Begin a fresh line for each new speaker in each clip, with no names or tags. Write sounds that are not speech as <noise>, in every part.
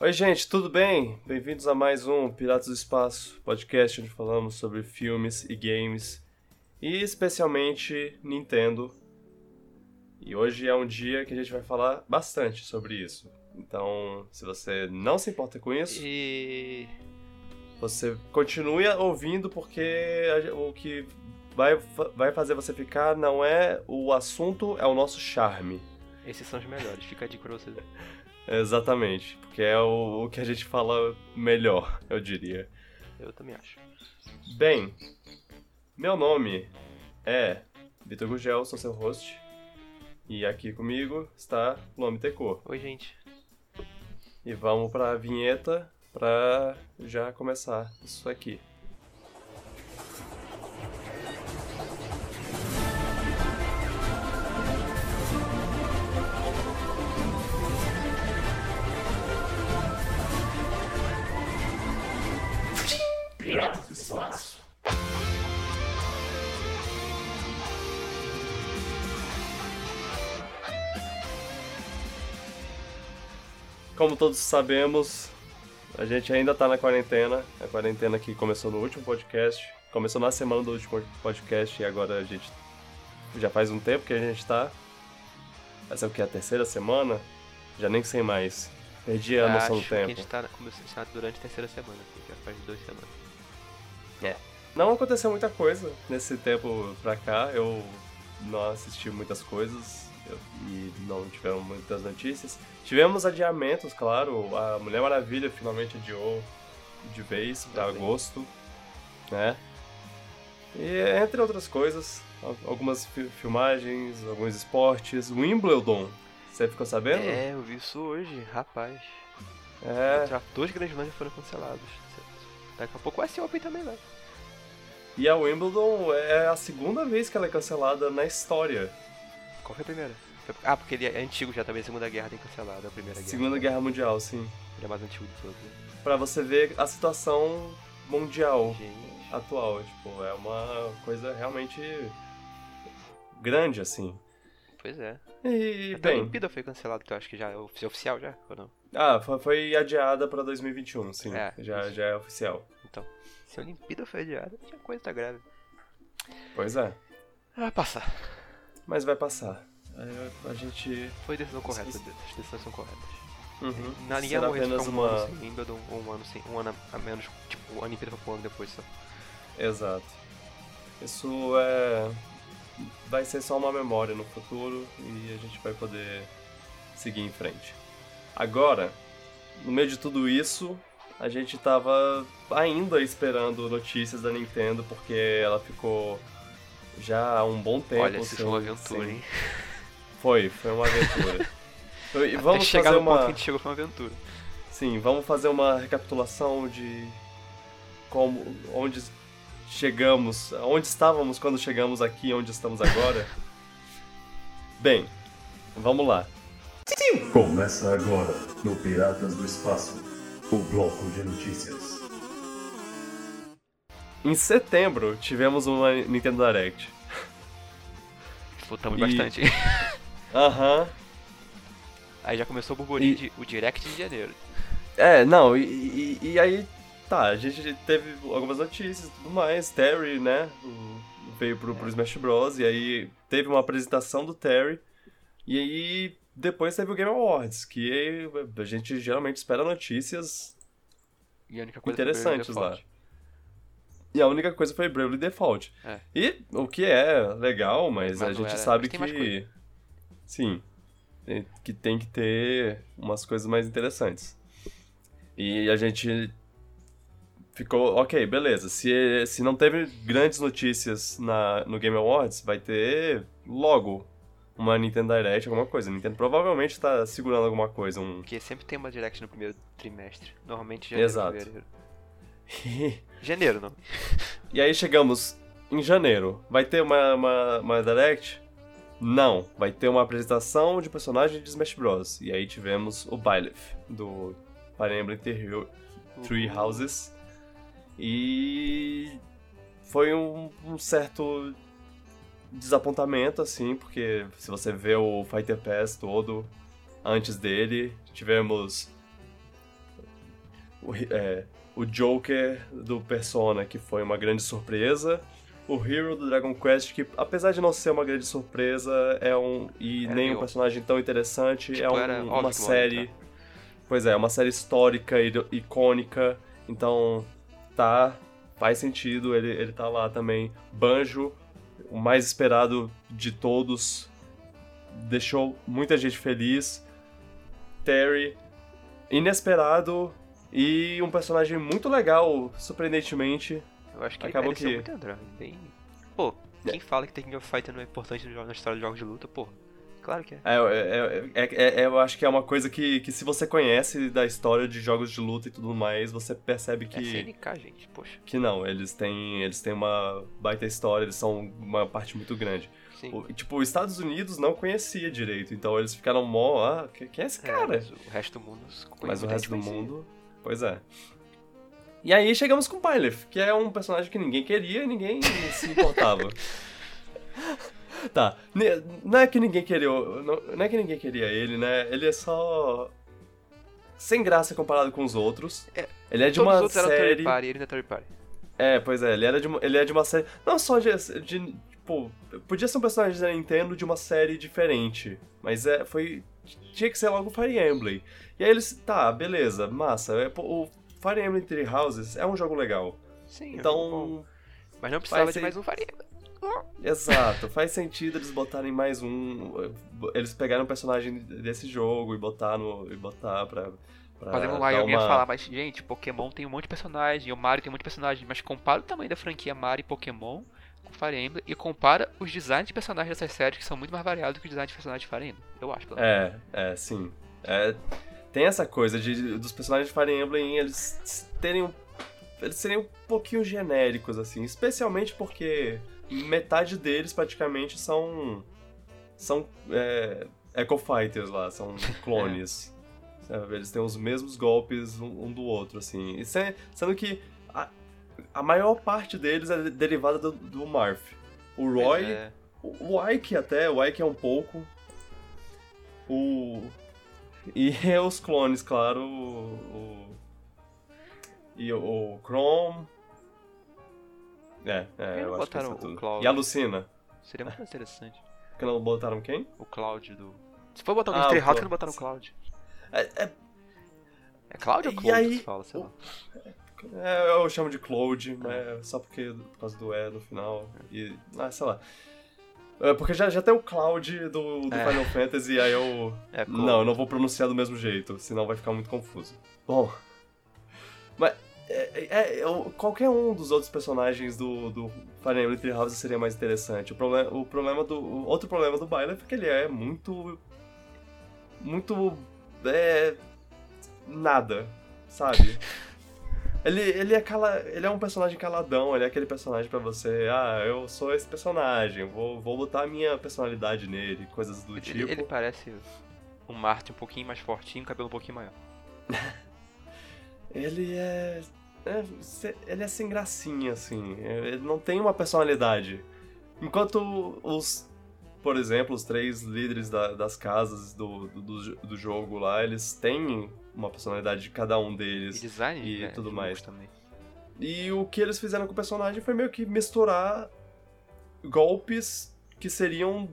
Oi, gente, tudo bem? Bem-vindos a mais um Piratas do Espaço, podcast onde falamos sobre filmes e games, e especialmente Nintendo. E hoje é um dia que a gente vai falar bastante sobre isso. Então, se você não se importa com isso,
E.
você continue ouvindo porque o que vai, vai fazer você ficar não é o assunto, é o nosso charme.
Esses são os melhores, fica a dica pra vocês. <laughs>
Exatamente, porque é o, o que a gente fala melhor, eu diria.
Eu também acho.
Bem, meu nome é Vitor Gugel, sou seu host. E aqui comigo está Lome Tecor.
Oi, gente.
E vamos para a vinheta para já começar isso aqui. Como todos sabemos, a gente ainda tá na quarentena. A quarentena que começou no último podcast. Começou na semana do último podcast e agora a gente já faz um tempo que a gente tá. Essa é o que? A terceira semana? Já nem sei mais. Perdi a noção do
acho que a
tempo.
gente tá começando a durante a terceira semana, já faz duas semanas.
Não aconteceu muita coisa nesse tempo pra cá. Eu não assisti muitas coisas e não tiveram muitas notícias. Tivemos adiamentos, claro. A Mulher Maravilha finalmente adiou de vez
Também.
agosto, né? E entre outras coisas, al- algumas fi- filmagens, alguns esportes. Wimbledon, você ficou sabendo?
É, eu vi isso hoje, rapaz.
É.
Atores grandes já foram cancelados. Daqui a pouco vai ser Open também, né?
E a Wimbledon é a segunda vez que ela é cancelada na história.
Qual foi a primeira? Ah, porque ele é antigo já também, a Segunda Guerra tem cancelado, a Primeira Guerra.
Segunda Guerra Mundial, sim.
Ele é mais antigo do que o outro.
Pra você ver a situação mundial
Gente.
atual. Tipo, é uma coisa realmente grande, assim.
Pois é.
E,
Até a
bem,
Olimpíada foi cancelado, que eu acho que já é ofi- oficial já, ou não?
ah, foi, adiada pra 2021, sim.
É,
já,
isso.
já é oficial.
Então, se a Olimpíada foi adiada, tinha coisa tá grave.
Pois é.
Ah, passar.
Mas vai passar. Aí A gente.
Foi decisão correta, as decisões são corretas.
Uhum.
Na morreu se
apenas
um
uma.
ano sem Wimbledon, ou um ano sem, um ano a menos, tipo, o ano inteiro foi um ano depois só.
Exato. Isso é. Vai ser só uma memória no futuro e a gente vai poder seguir em frente. Agora, no meio de tudo isso, a gente tava ainda esperando notícias da Nintendo porque ela ficou já há um bom tempo.
Olha, esse
sem-
jogo é aventura,
sem-
hein?
Foi, foi uma aventura. <laughs> E
Até
vamos
chegar
fazer
no ponto
uma.
que a gente chegou foi uma aventura.
Sim, vamos fazer uma recapitulação de como onde chegamos, onde estávamos quando chegamos aqui, onde estamos agora. <laughs> Bem, vamos lá.
Começa agora no Piratas do Espaço, o bloco de notícias.
Em setembro tivemos uma Nintendo Direct.
Disputamos
E-
bastante. <laughs>
Aham.
Aí já começou o burburinho
E-
de o Direct de janeiro.
É, não, e, e- e aí tá, a gente teve algumas notícias e tudo mais. Terry, né? veio pro, pro Smash Bros. E aí teve uma apresentação do Terry. E aí depois teve o Game Awards, que a gente geralmente espera notícias.
Coisa
Interessantes lá.
default.
E a única coisa foi Bravely Default.
É.
E o que é legal, mas,
Mas
a gente
era-
sabe
mas
que. Sim. tem- Que tem que ter umas coisas mais interessantes. E a gente ficou, ok, beleza. Se, se não teve grandes notícias na, no Game Awards, vai ter logo uma Nintendo Direct, alguma coisa. A Nintendo provavelmente tá segurando alguma coisa. Um...
Porque sempre tem uma Direct no primeiro trimestre. Normalmente janeiro,
Exato.
fevereiro. <laughs> Janeiro, não. <laughs>
e aí chegamos em janeiro. Vai ter uma, uma, uma Direct? Não. Vai ter uma apresentação de personagem de Smash Bros. E aí tivemos o Byleth, do Fire Emblem Three, Three Houses. E foi um, um certo desapontamento, assim, porque se você vê o Fighter Pass todo antes dele, tivemos o, é, o Joker do Persona, que foi uma grande surpresa. O Hero do Dragon Quest, que apesar de não ser uma grande surpresa, é um. e
Era
nem um personagem tão interessante,
Tipo,
é um- uma
ia
série. Pois é, uma série histórica e icônica. Então, tá. Faz sentido, ele, ele tá lá também. Banjo, o mais esperado de todos. Deixou muita gente feliz. Terry, inesperado. E um personagem muito legal, surpreendentemente.
Eu acho que
Acabou
ele
que-
muito entrar. Bem... Pô, quem fala que Tekken of Fighter não é importante na história de jogos de luta, pô. Claro que é.
É, é, é, é- é- eu acho que é uma coisa que, que se você conhece da história de jogos de luta e tudo mais, você percebe
É
que.
CNK, gente, poxa.
Que não, eles têm, eles têm uma baita história, eles são uma parte muito grande.
Sim.
O- tipo, os Estados Unidos não conhecia direito, então eles ficaram mó, ah, que- quem é esse
É,
cara?
mas o resto do mundo...
Mas o resto do mundo, pois é. E aí chegamos com o Byleth, que é um personagem que ninguém queria e ninguém se importava. <laughs> tá, não é que ninguém queria, não, não é que ninguém queria ele, né? Ele é só sem graça comparado com os outros.
É,
ele é de uma
os
série
party, ele não é third party.
é, pois é, ele, era de uma, ele é de uma série. Não só de, de. Tipo, podia ser um personagem da Nintendo de uma série diferente. Mas é, foi. Tinha que ser logo Fire Emblem. E aí eles. Tá, beleza, massa. é, o Fire Emblem Three Houses é um jogo legal.
Sim, é um.
Então.
Mas não precisava de mais um Faria.
Exato, faz sentido eles botarem mais um. Eles pegaram um personagem desse jogo e botar no. e botar pra. pra
Fazendo um live, alguém ia
uma-
falar, mas gente, Pokémon tem um monte de personagem, o Mario tem um monte de personagem, mas compara o tamanho da franquia Mario e Pokémon com Fire Emblem e compara os designs de personagens dessas séries que são muito mais variados que os designs de personagens de Fire Emblem. Eu acho, pelo menos.
É, é, sim. É, tem essa coisa de dos personagens de Fire Emblem eles terem um, eles serem um pouquinho genéricos assim, especialmente porque metade deles praticamente são são é, Echo Fighters lá, são <laughs> clones. Sabe? Eles têm os mesmos golpes um, um do outro assim. E se- sendo que a, maior parte deles é derivada do, do Marth. O Roy,
é.
o o Ike até, o Ike é um pouco. O. E <laughs> os clones, claro. O. o- E o, o Chrome. É, é,
que
eu acho que
botaram
é
o. Cloud?
E a Lucina.
Seria muito mais interessante.
Que não botaram quem?
O Cloud do. Se for botar alguém
Ah, o
que
Cloud.
não botaram o Cloud.
É, é-
É Cloud ou Cloud
aí,
que fala, sei lá.
É, eu chamo de Cloud, mas é só porque por causa do E no final. E. Ah, sei lá. É, porque já, já tem o Cloud do, do
É.
Final Fantasy, aí eu.
É Cloud.
Não, eu não vou pronunciar do mesmo jeito, senão vai ficar muito confuso. Bom. Mas é, é- qualquer um dos outros personagens do, do Fire Emblem Three Houses seria mais interessante. O problema, o problema do. O outro problema do Byleth é que ele é muito. Muito. É. Nada, sabe? <laughs> Ele, ele, é cala, ele é um personagem caladão, ele é aquele personagem pra você, ah, eu sou esse personagem, vou, vou botar a minha personalidade nele, coisas do
Ele,
tipo.
ele parece um Martin um pouquinho mais fortinho, cabelo um pouquinho maior. <laughs>
Ele é, é, Ele é sem gracinha, assim. Ele não tem uma personalidade. Enquanto os. Por exemplo, os três líderes da- das casas do, do, do- do jogo lá, eles têm uma personalidade de cada um
E
deles.
design
e
né,
tudo mais.
também.
E o que eles fizeram com o personagem foi meio que misturar golpes que seriam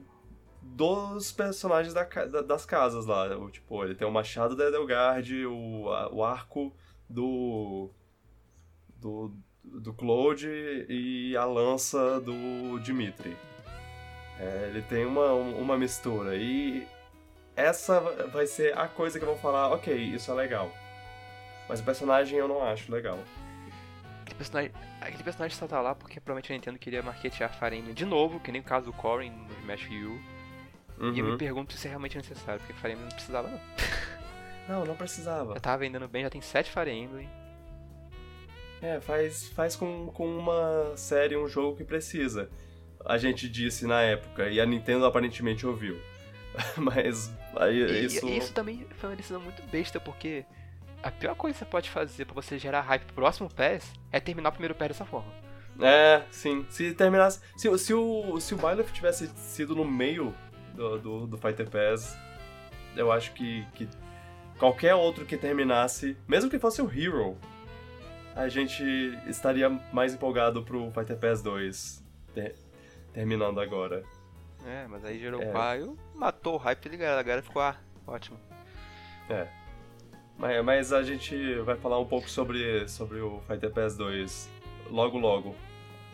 dos personagens da da- das casas lá. O, tipo, ele tem o machado da Edelgard, o, a- o arco do. do. do Claude e a lança do Dimitri. É, ele tem uma, uma mistura. E essa vai ser a coisa que eu vou falar, ok, isso é legal. Mas o personagem eu não acho legal.
Aquele personagem, aquele personagem só tá lá porque provavelmente a Nintendo queria marketear Fire Emblem de novo, que nem o caso do Corrin no Smash U. E eu me
Uhum.
pergunto se é realmente necessário, porque Emblem não precisava não. <laughs>
Não, não precisava.
Já tava vendendo bem, já tem 7 Fire Emblem.
É, faz, faz com, com uma série, um jogo que precisa. A gente disse na época, e a Nintendo aparentemente ouviu. <laughs> Mas aí
E
isso.
isso também foi uma decisão muito besta, porque a pior coisa que você pode fazer pra você gerar hype pro próximo PES é terminar o primeiro PES dessa forma.
É, sim. Se terminasse. Se, se o, se o Byleth tivesse sido no meio do, do, do Fighter Pass, eu acho que, que qualquer outro que terminasse, mesmo que fosse o Hero, a gente estaria mais empolgado pro Fighter Pass 2 ter, terminando agora.
É, mas aí gerou é. paio, matou o hype galera, a galera ficou, ah, ótimo.
É. Mas, mas a gente vai falar um pouco sobre, sobre o Fighter Pass 2 logo logo.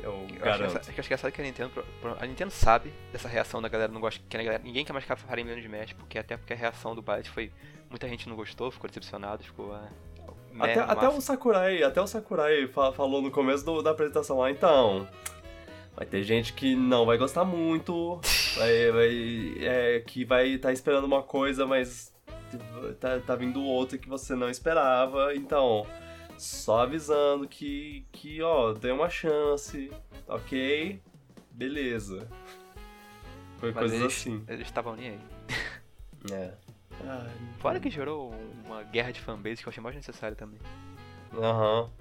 Eu, eu garanto.
Acho, acho engraçado que a Nintendo. A Nintendo sabe dessa reação da galera não gosta. Que a galera, ninguém quer mais ficar Fire Emblem de Smash, porque até porque a reação do Byte foi. Muita gente não gostou, ficou decepcionado, ficou. Ah,
até, até o Sakurai, até o Sakurai falou no começo do, da apresentação lá, então. Vai ter gente que não vai gostar muito, vai, vai, é, que vai estar tá esperando uma coisa, mas tá, tá vindo outra que você não esperava. Então, só avisando que, que ó, tem uma chance, ok? Beleza. Foi mas coisas
eles,
assim.
Eles estavam nem aí.
É.
Ai, Fora que gerou uma guerra de fanbase que eu achei mais necessária também.
Aham.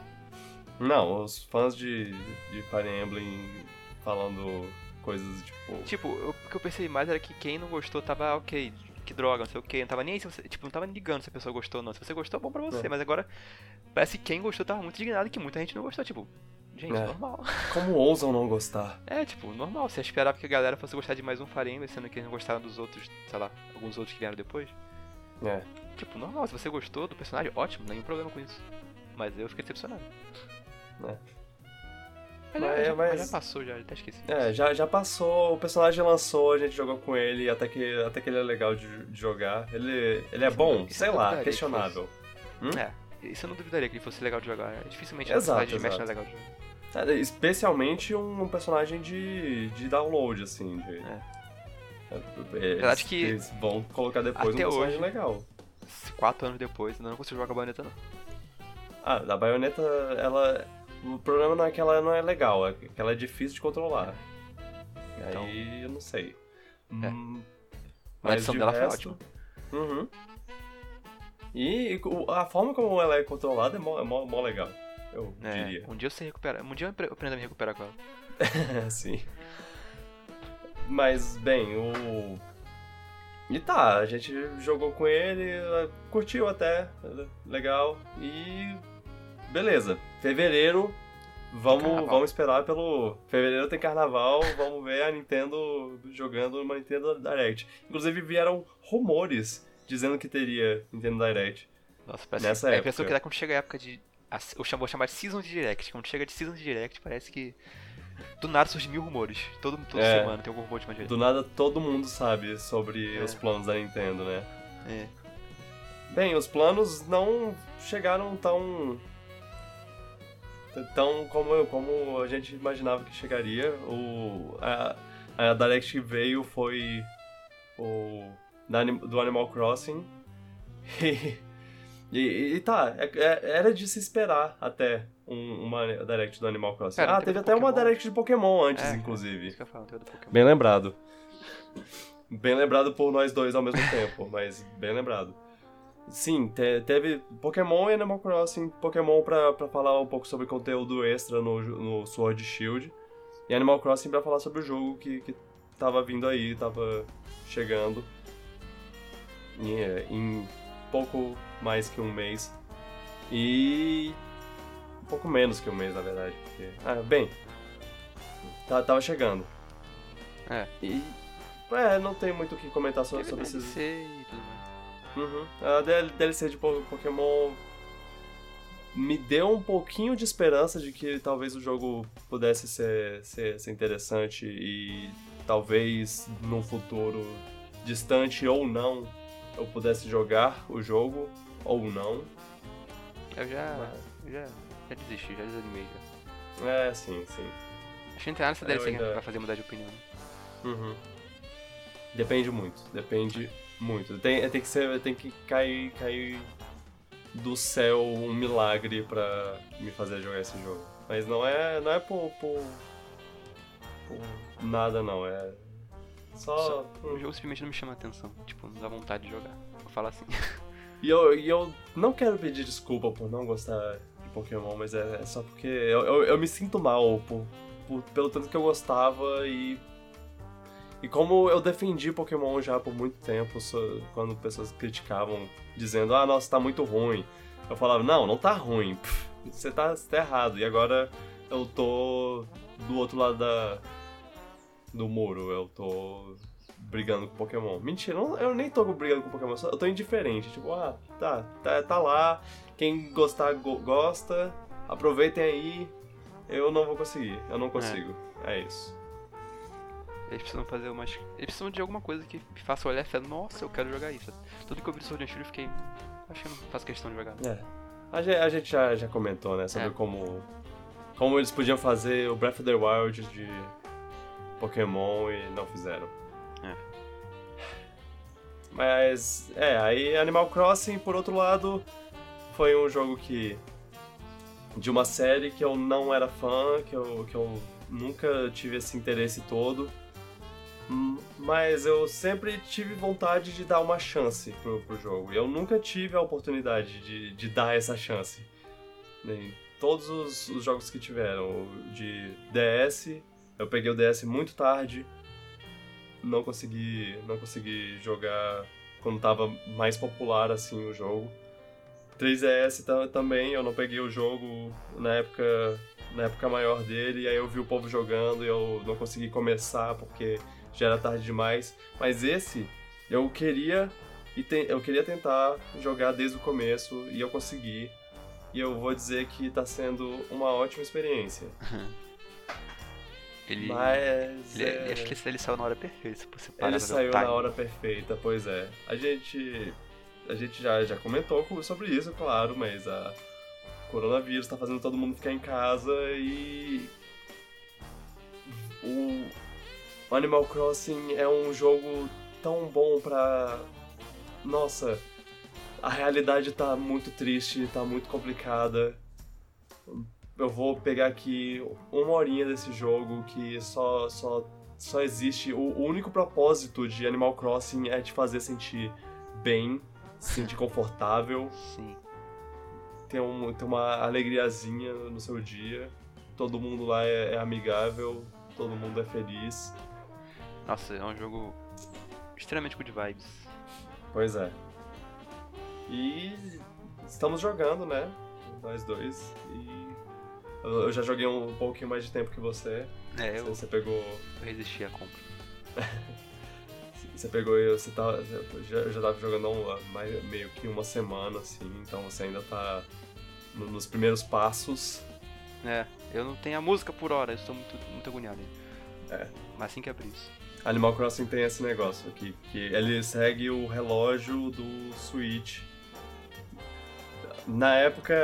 Uhum. Não, os fãs de, de Fire Emblem falando coisas tipo.
Tipo, o que eu pensei mais era que quem não gostou tava ok, que droga, não sei o que, não tava nem aí se você. Tipo, não tava ligando se a pessoa gostou ou não. Se você gostou, é bom pra você, é. mas agora parece que quem gostou tava muito indignado e que muita gente não gostou, tipo. Gente, é. normal. <laughs>
Como ousam não gostar?
É, tipo, normal. Você esperava que a galera fosse gostar de mais um Emblem, sendo que eles não gostaram dos outros, sei lá, alguns outros que vieram depois.
É.
Tipo, normal, se você gostou do personagem, ótimo, nenhum problema com isso. Mas eu fiquei decepcionado.
É.
Mas, mas, já, mas... já, passou, já, até esqueci.
É, já, já passou, o personagem lançou, a gente jogou com ele, até que, até que ele é legal de, de jogar. Ele, ele é bom, sei lá, questionável.
Hum? É, isso eu não duvidaria que ele fosse legal de jogar. É, dificilmente exato, um personagem exato. de Smash não é legal de jogar.
É, especialmente um, personagem de, de download, assim, de...
É.
É, Verdade que. Eles vão colocar depois
até
um
personagem
hoje, legal.
Quatro anos depois, ainda não consigo jogar a baioneta não.
Ah, da baioneta, ela. O problema não é que ela não é legal, é que ela é difícil de controlar. Então... Aí eu não sei.
É. Hum, mas a edição dela resto...
foi ótima. Uhum. E a forma como ela é controlada é mó, é mó, mó legal, eu é, diria.
Um dia você recupera. Um dia eu aprendo a me recuperar com ela. <laughs>
Sim. Mas, bem, o. E tá, a gente jogou com ele, curtiu até, legal. E. Beleza. Fevereiro, vamos, vamos esperar pelo. Fevereiro tem carnaval, vamos ver a Nintendo jogando uma Nintendo Direct. Inclusive vieram rumores dizendo que teria Nintendo Direct.
Nossa, parece nessa é, época. É, pessoa que dá quando chega a época de. Eu vou chamar de Season de Direct. Quando chega de Season de Direct, parece que do nada surgem mil rumores. Todo, toda é, semana tem algum rumor de magia.
Do nada todo mundo sabe sobre é. os planos da Nintendo, né?
É.
Bem, os planos não chegaram tão. Tão como, como a gente imaginava que chegaria. O, a, a Direct que veio foi o. do Animal Crossing. <laughs> E, e, e tá, é, é, era de se esperar até um, uma Direct do Animal Crossing. Pera, ah, teve até Pokémon. uma Direct de Pokémon antes, é, inclusive.
Falo.
Bem lembrado. bem lembrado por nós dois ao mesmo tempo, mas bem lembrado. Sim, te, teve Pokémon e Animal Crossing. Pokémon pra, pra falar um pouco sobre conteúdo extra no, no Sword Shield. E Animal Crossing pra falar sobre o jogo que, que tava vindo aí, tava chegando. É, em pouco mais que um mês. E pouco menos que um mês, na verdade. Porque... Ah, bem. Tá, tava chegando.
É.
E. É, não tem muito o que comentar sobre, sobre
esses.
Uhum. A DLC de Pokémon me deu um pouquinho de esperança de que talvez o jogo pudesse ser, ser, ser interessante e talvez num futuro distante ou não eu pudesse jogar o jogo ou não.
Eu já. Mas... já já desisti, já desanimei já.
É, sim, sim.
Tem nada nessa DLC ainda... vai fazer mudar de opinião.
Uhum. Depende muito, depende muito. Tem, tem que ser. Tem que cair, cair do céu um milagre pra me fazer jogar esse jogo. Mas não é. não é por. por, por nada não, é. Só. Só
o jogo simplesmente não me chama atenção. Tipo, não dá vontade de jogar. Vou falar assim. <laughs>
E eu, e eu não quero pedir desculpa por não gostar Pokémon, mas é, é só porque eu, eu, eu, me sinto mal por, por, pelo tanto que eu gostava e. E como eu defendi Pokémon já por muito tempo, quando pessoas criticavam, dizendo, ah, nossa, tá muito ruim. Eu falava, não, não tá ruim, você tá, você tá errado. E agora eu tô do outro lado da, do muro, eu tô brigando com Pokémon. Mentira, eu nem tô brigando com Pokémon, eu tô indiferente. Tipo, ah, tá, tá, tá lá, quem gostar, go gosta, aproveitem aí. Eu não vou conseguir, eu não consigo. É, é isso.
Eles precisam fazer umas. Eles precisam de alguma coisa que me faça olhar e falar, nossa, eu quero jogar isso. Tudo que eu vi sobre Sword and eu fiquei. Acho que eu não faço questão de jogar.
É. A gente, a gente já, já comentou, né? Sobre é. como. Como eles podiam fazer o Breath of the Wild de Pokémon e não fizeram. É. Mas, é, aí Animal Crossing, por outro lado, foi um jogo que. de uma série que eu não era fã, que eu, que eu nunca tive esse interesse todo. Mas eu sempre tive vontade de dar uma chance pro, pro jogo. Eu nunca tive a oportunidade de, de dar essa chance. Em todos os, os jogos que tiveram de DS, eu peguei o DS muito tarde. Não consegui, não consegui jogar quando tava mais popular assim o jogo. 3DS também, eu não peguei o jogo na época na época maior dele, e aí eu vi o povo jogando e eu não consegui começar porque já era tarde demais. Mas esse eu queria e te, eu queria tentar jogar desde o começo e eu consegui. E eu vou dizer que está sendo uma ótima experiência.
Ele, Mas. Ele, é... Acho que ele saiu na hora perfeita, se
Ele saiu na hora perfeita, pois é. A gente. A gente já, já comentou sobre isso, claro, mas a coronavírus está fazendo todo mundo ficar em casa e. O Animal Crossing é um jogo tão bom pra. Nossa, a realidade tá muito triste, tá muito complicada. Eu vou pegar aqui uma horinha desse jogo que só, só, só existe. O, único propósito de Animal Crossing é te fazer sentir bem, se sentir confortável.
Sim.
Ter, um, ter uma alegriazinha no seu dia. Todo mundo lá é, é amigável, todo mundo é feliz.
Nossa, é um jogo extremamente good vibes.
Pois é. E estamos jogando, né? Nós dois. E eu já joguei um pouquinho mais de tempo que você.
É, eu.
Você pegou.
Eu resisti à compra. <laughs>
você pegou e você tá. Eu já tava jogando um, mais, meio que uma semana, assim, então você ainda tá nos primeiros passos.
É, eu não tenho a música por hora, eu estou muito, muito agoniado.
É.
Mas assim que abrir isso.
Animal Crossing tem esse negócio aqui, que ele segue o relógio do Switch. Na época,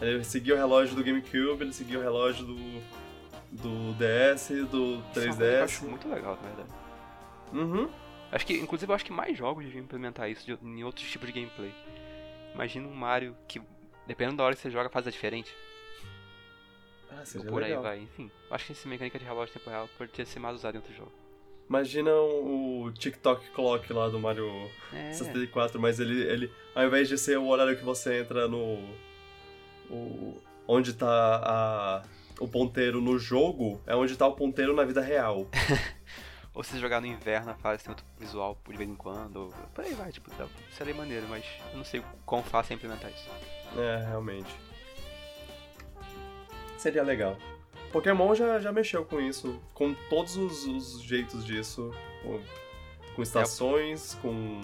ele seguia o relógio do GameCube, ele seguia o relógio do, do DS, do 3DS.
eu acho muito legal, na verdade.
Uhum.
Acho que, inclusive, eu acho que mais jogos deviam implementar isso de, em outros tipos de gameplay. Imagina um Mario que, dependendo da hora que você joga, faz a diferente.
Ah, seria
por
legal.
aí vai, enfim. Acho que essa mecânica de relógio tempo real pode ter ser mais usada em outros jogos.
Imagina o TikTok Clock lá do Mario é. 64, mas ele, ele, ao invés de ser o horário que você entra no. O, onde tá a, o ponteiro no jogo, é onde tá o ponteiro na vida real. <laughs>
ou se jogar no inverno, a fase tem outro visual de vez em quando. Ou, por aí vai, tipo, seria maneiro, mas eu não sei quão fácil é implementar isso.
É, realmente. Seria legal. Pokémon já, já mexeu com isso, com todos os, os jeitos disso, com, com estações, com...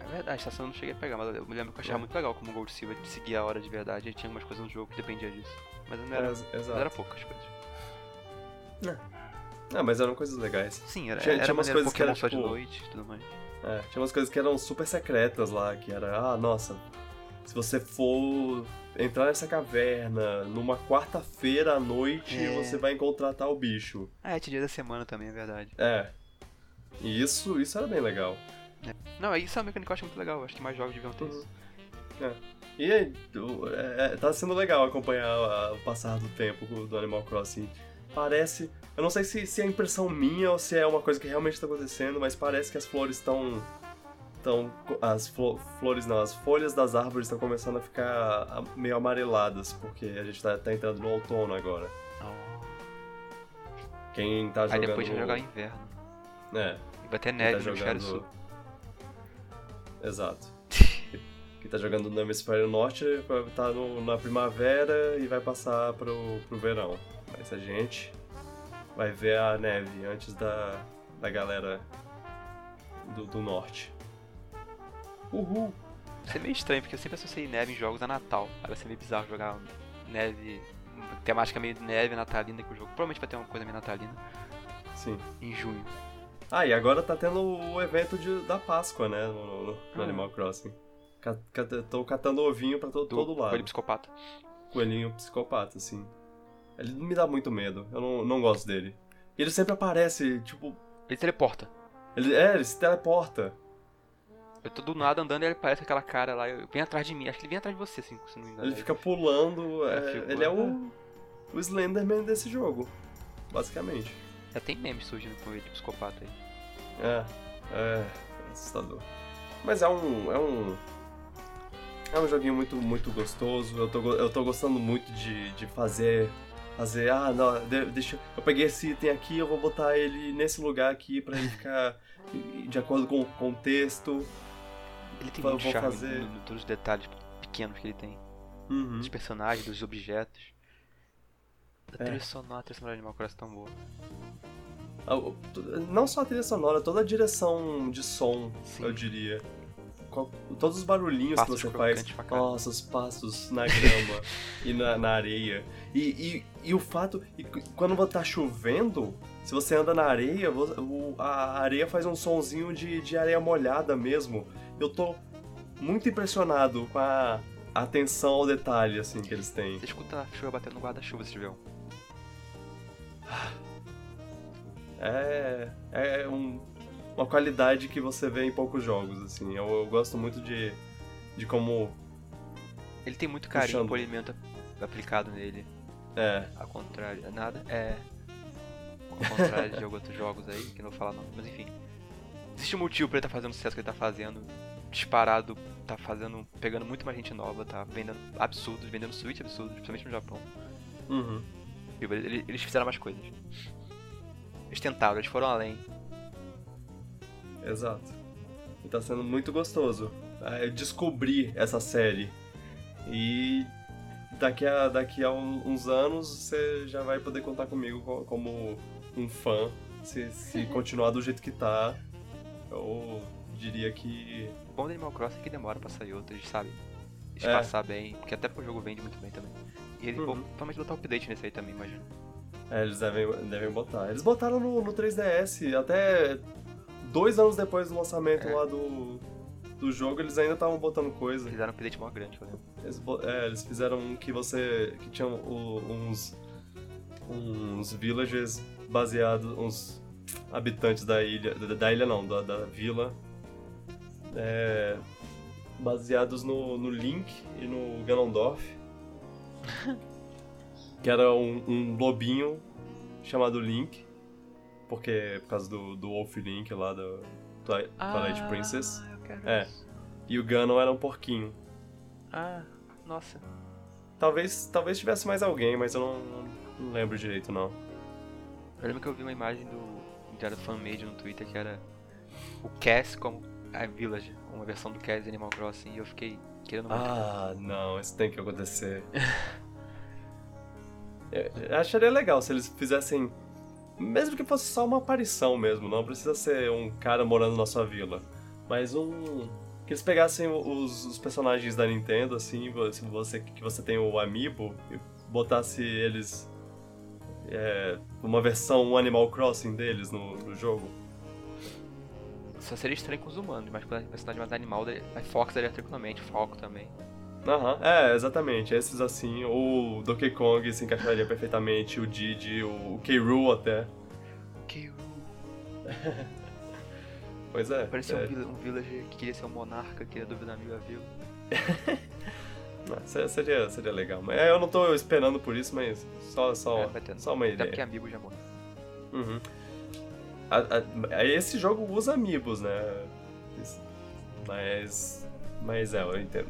É verdade, a estação eu não cheguei a pegar, mas eu me lembro que eu achava é. muito legal como o Gold Silver seguia a hora de verdade, e tinha algumas coisas no jogo que dependia disso. Mas não era, é, mas era poucas coisas.
É. Não, mas eram coisas legais.
Sim, era, tinha, era tinha umas coisas que eram tipo... de noite tudo mais.
É, tinha umas coisas que eram super secretas lá, que era, ah, nossa, se você for entrar nessa caverna numa quarta-feira à noite, é. você vai encontrar tal bicho.
Ah, é, dia da semana também, é verdade.
É. E isso, isso era bem legal.
É. Não, isso é uma mecânica que eu acho muito legal. Acho que mais jogos deviam ter uhum. isso.
É. E é, é, tá sendo legal acompanhar o passar do tempo do Animal Crossing. Parece. Eu não sei se, se é impressão minha ou se é uma coisa que realmente está acontecendo, mas parece que as flores estão então, as flores não, as folhas das árvores estão começando a ficar meio amareladas, porque a gente tá, tá entrando no outono agora.
Oh.
Quem tá jogando...
Aí depois de jogar inverno.
É.
E vai ter neve
tá
no
jogando...
hemisfério sul.
Exato. <laughs> Quem tá jogando no hemisfério norte vai tá no- na primavera e vai passar pro, pro verão. Mas a gente vai ver a neve antes da, da galera do, do norte. Uhul!
Isso é meio estranho, porque eu sempre associei neve em jogos a Natal. Ser meio bizarro jogar neve, temática meio de neve natalina que o jogo. Provavelmente vai ter uma coisa meio natalina
Sim.
em junho.
Ah, e agora tá tendo o evento de, da Páscoa, né? No, no- no
Ah.
Animal Crossing. Tô catando ovinho pra to,
Do
todo lado.
Coelho psicopata.
Coelhinho psicopata, assim. Ele me dá muito medo. Eu não, não gosto dele. E ele sempre aparece, tipo.
Ele teleporta.
Ele, é, ele se teleporta.
Eu tô do nada andando e ele parece aquela cara lá. Vem atrás de mim. Acho que ele vem atrás de você, assim, se não me engano.
Ele fica pulando.
É,
é,
fica-
ele é o, o Slenderman desse jogo. Basicamente.
Já tem memes surgindo com ele, psicopata aí.
É. É. Assustador. Mas é um. É um. É um joguinho muito, muito gostoso. Eu tô, eu tô gostando muito de, de fazer. Fazer, ah, não, de- deixa. Eu peguei esse item aqui, eu vou botar ele nesse lugar aqui pra ele ficar <laughs> de acordo com o contexto.
Ele tem muito charme
fazer-
no, no, todos os detalhes pequenos que ele tem.
Uhum.
Dos personagens, dos objetos. A
É.
trilha sonora, a trilha sonora de Animal Crossing é tão boa.
Ah, Não só a trilha sonora, toda a direção de som,
Sim.
eu diria. Todos os barulhinhos
Passos
que você faz. Nossa, os passos na grama <laughs> e na, na areia. E, e, e o fato. e quando tá chovendo, se você anda na areia, a areia faz um sonzinho de, de areia molhada mesmo. Eu tô muito impressionado com a atenção ao detalhe assim que eles têm.
Você escuta a chuva batendo no guarda-chuva se tiver um.
É, é um- uma qualidade que você vê em poucos jogos, assim. Eu, eu gosto muito de, de como.
Ele tem muito carinho,
Puxando.
polimento aplicado nele.
É,
Ao contrário, nada. É. Ao contrário de <laughs> outros jogos aí, que não vou falar não, mas enfim. Existe um motivo pra ele tá fazendo o sucesso que ele tá fazendo. Disparado, tá fazendo. pegando muito mais gente nova, tá vendendo absurdos, vendendo Switch absurdos, principalmente no Japão.
uhum,
Tipo, ele- Eles fizeram mais coisas. Eles tentaram, eles foram além.
exato. E tá sendo muito gostoso é, descobrir essa série. E daqui a, daqui a uns anos você já vai poder contar comigo co- como um fã. Se, se <laughs> continuar do jeito que tá, eu diria que.
O bom do Animal Crossing é que demora pra sair outro, eles sabem
É.
espaçar bem, porque até porque o jogo vende muito bem também. E eles
Uhum.
vão provavelmente botar update nesse aí também, imagino.
É, eles devem, devem botar. Eles botaram no, no 3DS, até dois anos depois do lançamento
É.
lá do, do jogo, eles ainda estavam botando coisa.
Fizeram um update maior grande, eu lembro.
Eles, é, eles fizeram um que você. que tinha o- uns. uns villagers baseados. uns habitantes da ilha. Da, da ilha não, da, da vila. É, baseados no, no Link e no Ganondorf. <laughs> que era um, um lobinho chamado Link. Porque por causa do, do Wolf Link lá do Twi- Twilight Princess.
eu quero
É.
isso.
E o Ganon era um porquinho.
Ah, nossa.
Talvez, talvez tivesse mais alguém, mas eu não, não lembro direito, não.
Eu lembro que eu vi uma imagem do. que era fanmade no Twitter que era o Cass como a Village, uma versão do Cass de Animal Crossing, e eu fiquei querendo muito.
Ah, não, isso tem que acontecer. <laughs> Eu- eu acharia legal se eles fizessem. Mesmo que fosse só uma aparição mesmo, não precisa ser um cara morando na sua vila. Mas um. Que eles pegassem os, os personagens da Nintendo, assim, se você, que você tem o Amiibo, e botasse eles. É, uma versão Animal Crossing deles no, no jogo.
Só seria estranho com os humanos, mas com a personagem mais animal, a Fox daria tranquilamente, Foco também.
Aham, é, exatamente. Esses assim, o Donkey Kong se encaixaria perfeitamente, o Didi, o, o K. Rool até.
Que <laughs>
Pois é.
Parecia
é,
um, um villager que queria ser um monarca, queria duvidar amigo a vila. <laughs>
não, se- seria, seria legal. Mas é, eu não tô esperando por isso, mas só, só,
É,
só uma
Até porque
ideia.
amigo já morreu.
Uhum. A- a- esse jogo usa amiibos, né? Mas. Mas é, eu entendo.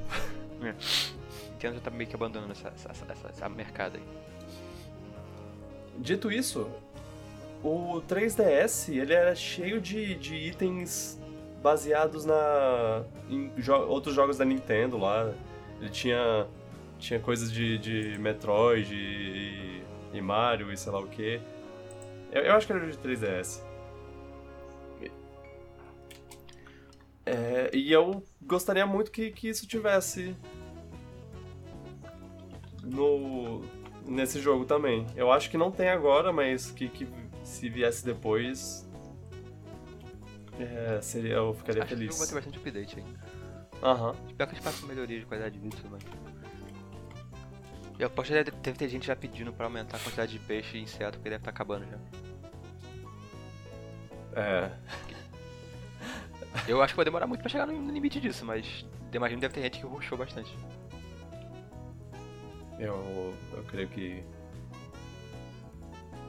Nintendo já tá meio que abandonando essa, essa, essa, essa, essa mercado aí.
Dito isso, o 3DS, ele era cheio de, de itens baseados na em jo outros jogos da Nintendo lá. Ele tinha tinha coisas de, de Metroid e, e Mario e sei lá o que. Eu, eu, acho que era de 3DS. É, e eu gostaria muito que, que isso tivesse no nesse jogo também. Eu acho que não tem agora, mas que, que se viesse depois é, seria, eu ficaria
acho
feliz.
Que o jogo vai ter bastante update aí.
Aham.
Uhum. Espero que eles façam melhoria de qualidade de vida mais. Eu aposto que deve, deve ter gente já pedindo pra aumentar a quantidade de peixe e inseto, porque deve estar tá acabando já.
É.
Eu acho que vai demorar muito pra chegar no limite disso, mas imagino que deve ter gente que rushou bastante.
Eu, eu creio que.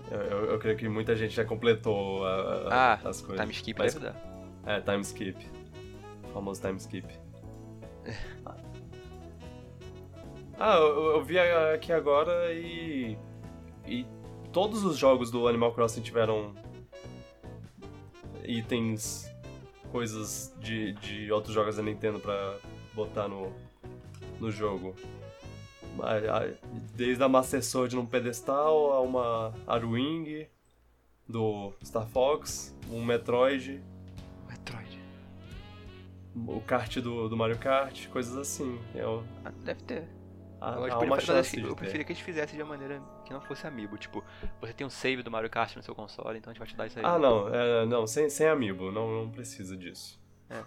Eu, eu, eu, creio que muita gente já completou a,
a,
ah, as coisas.
Time skip Mas, deve dar.
É, time skip. O famoso time skip. <laughs> ah, eu, eu vi aqui agora e. E todos os jogos do Animal Crossing tiveram itens, coisas de, de outros jogos da Nintendo pra botar no, no jogo. Desde a Master Sword num pedestal a uma Arwing do Star Fox, um Metroid.
Metroid.
O kart do, do Mario Kart, coisas assim. Eu...
É ah, deve ter. Eu, uma chance eu preferia que eles fizessem de uma maneira que não fosse amiibo. Tipo, você tem um save do Mario Kart no seu console, então a gente vai te dar isso aí.
Ah, não, é, não, sem, sem amiibo, não, não precisa disso.
É.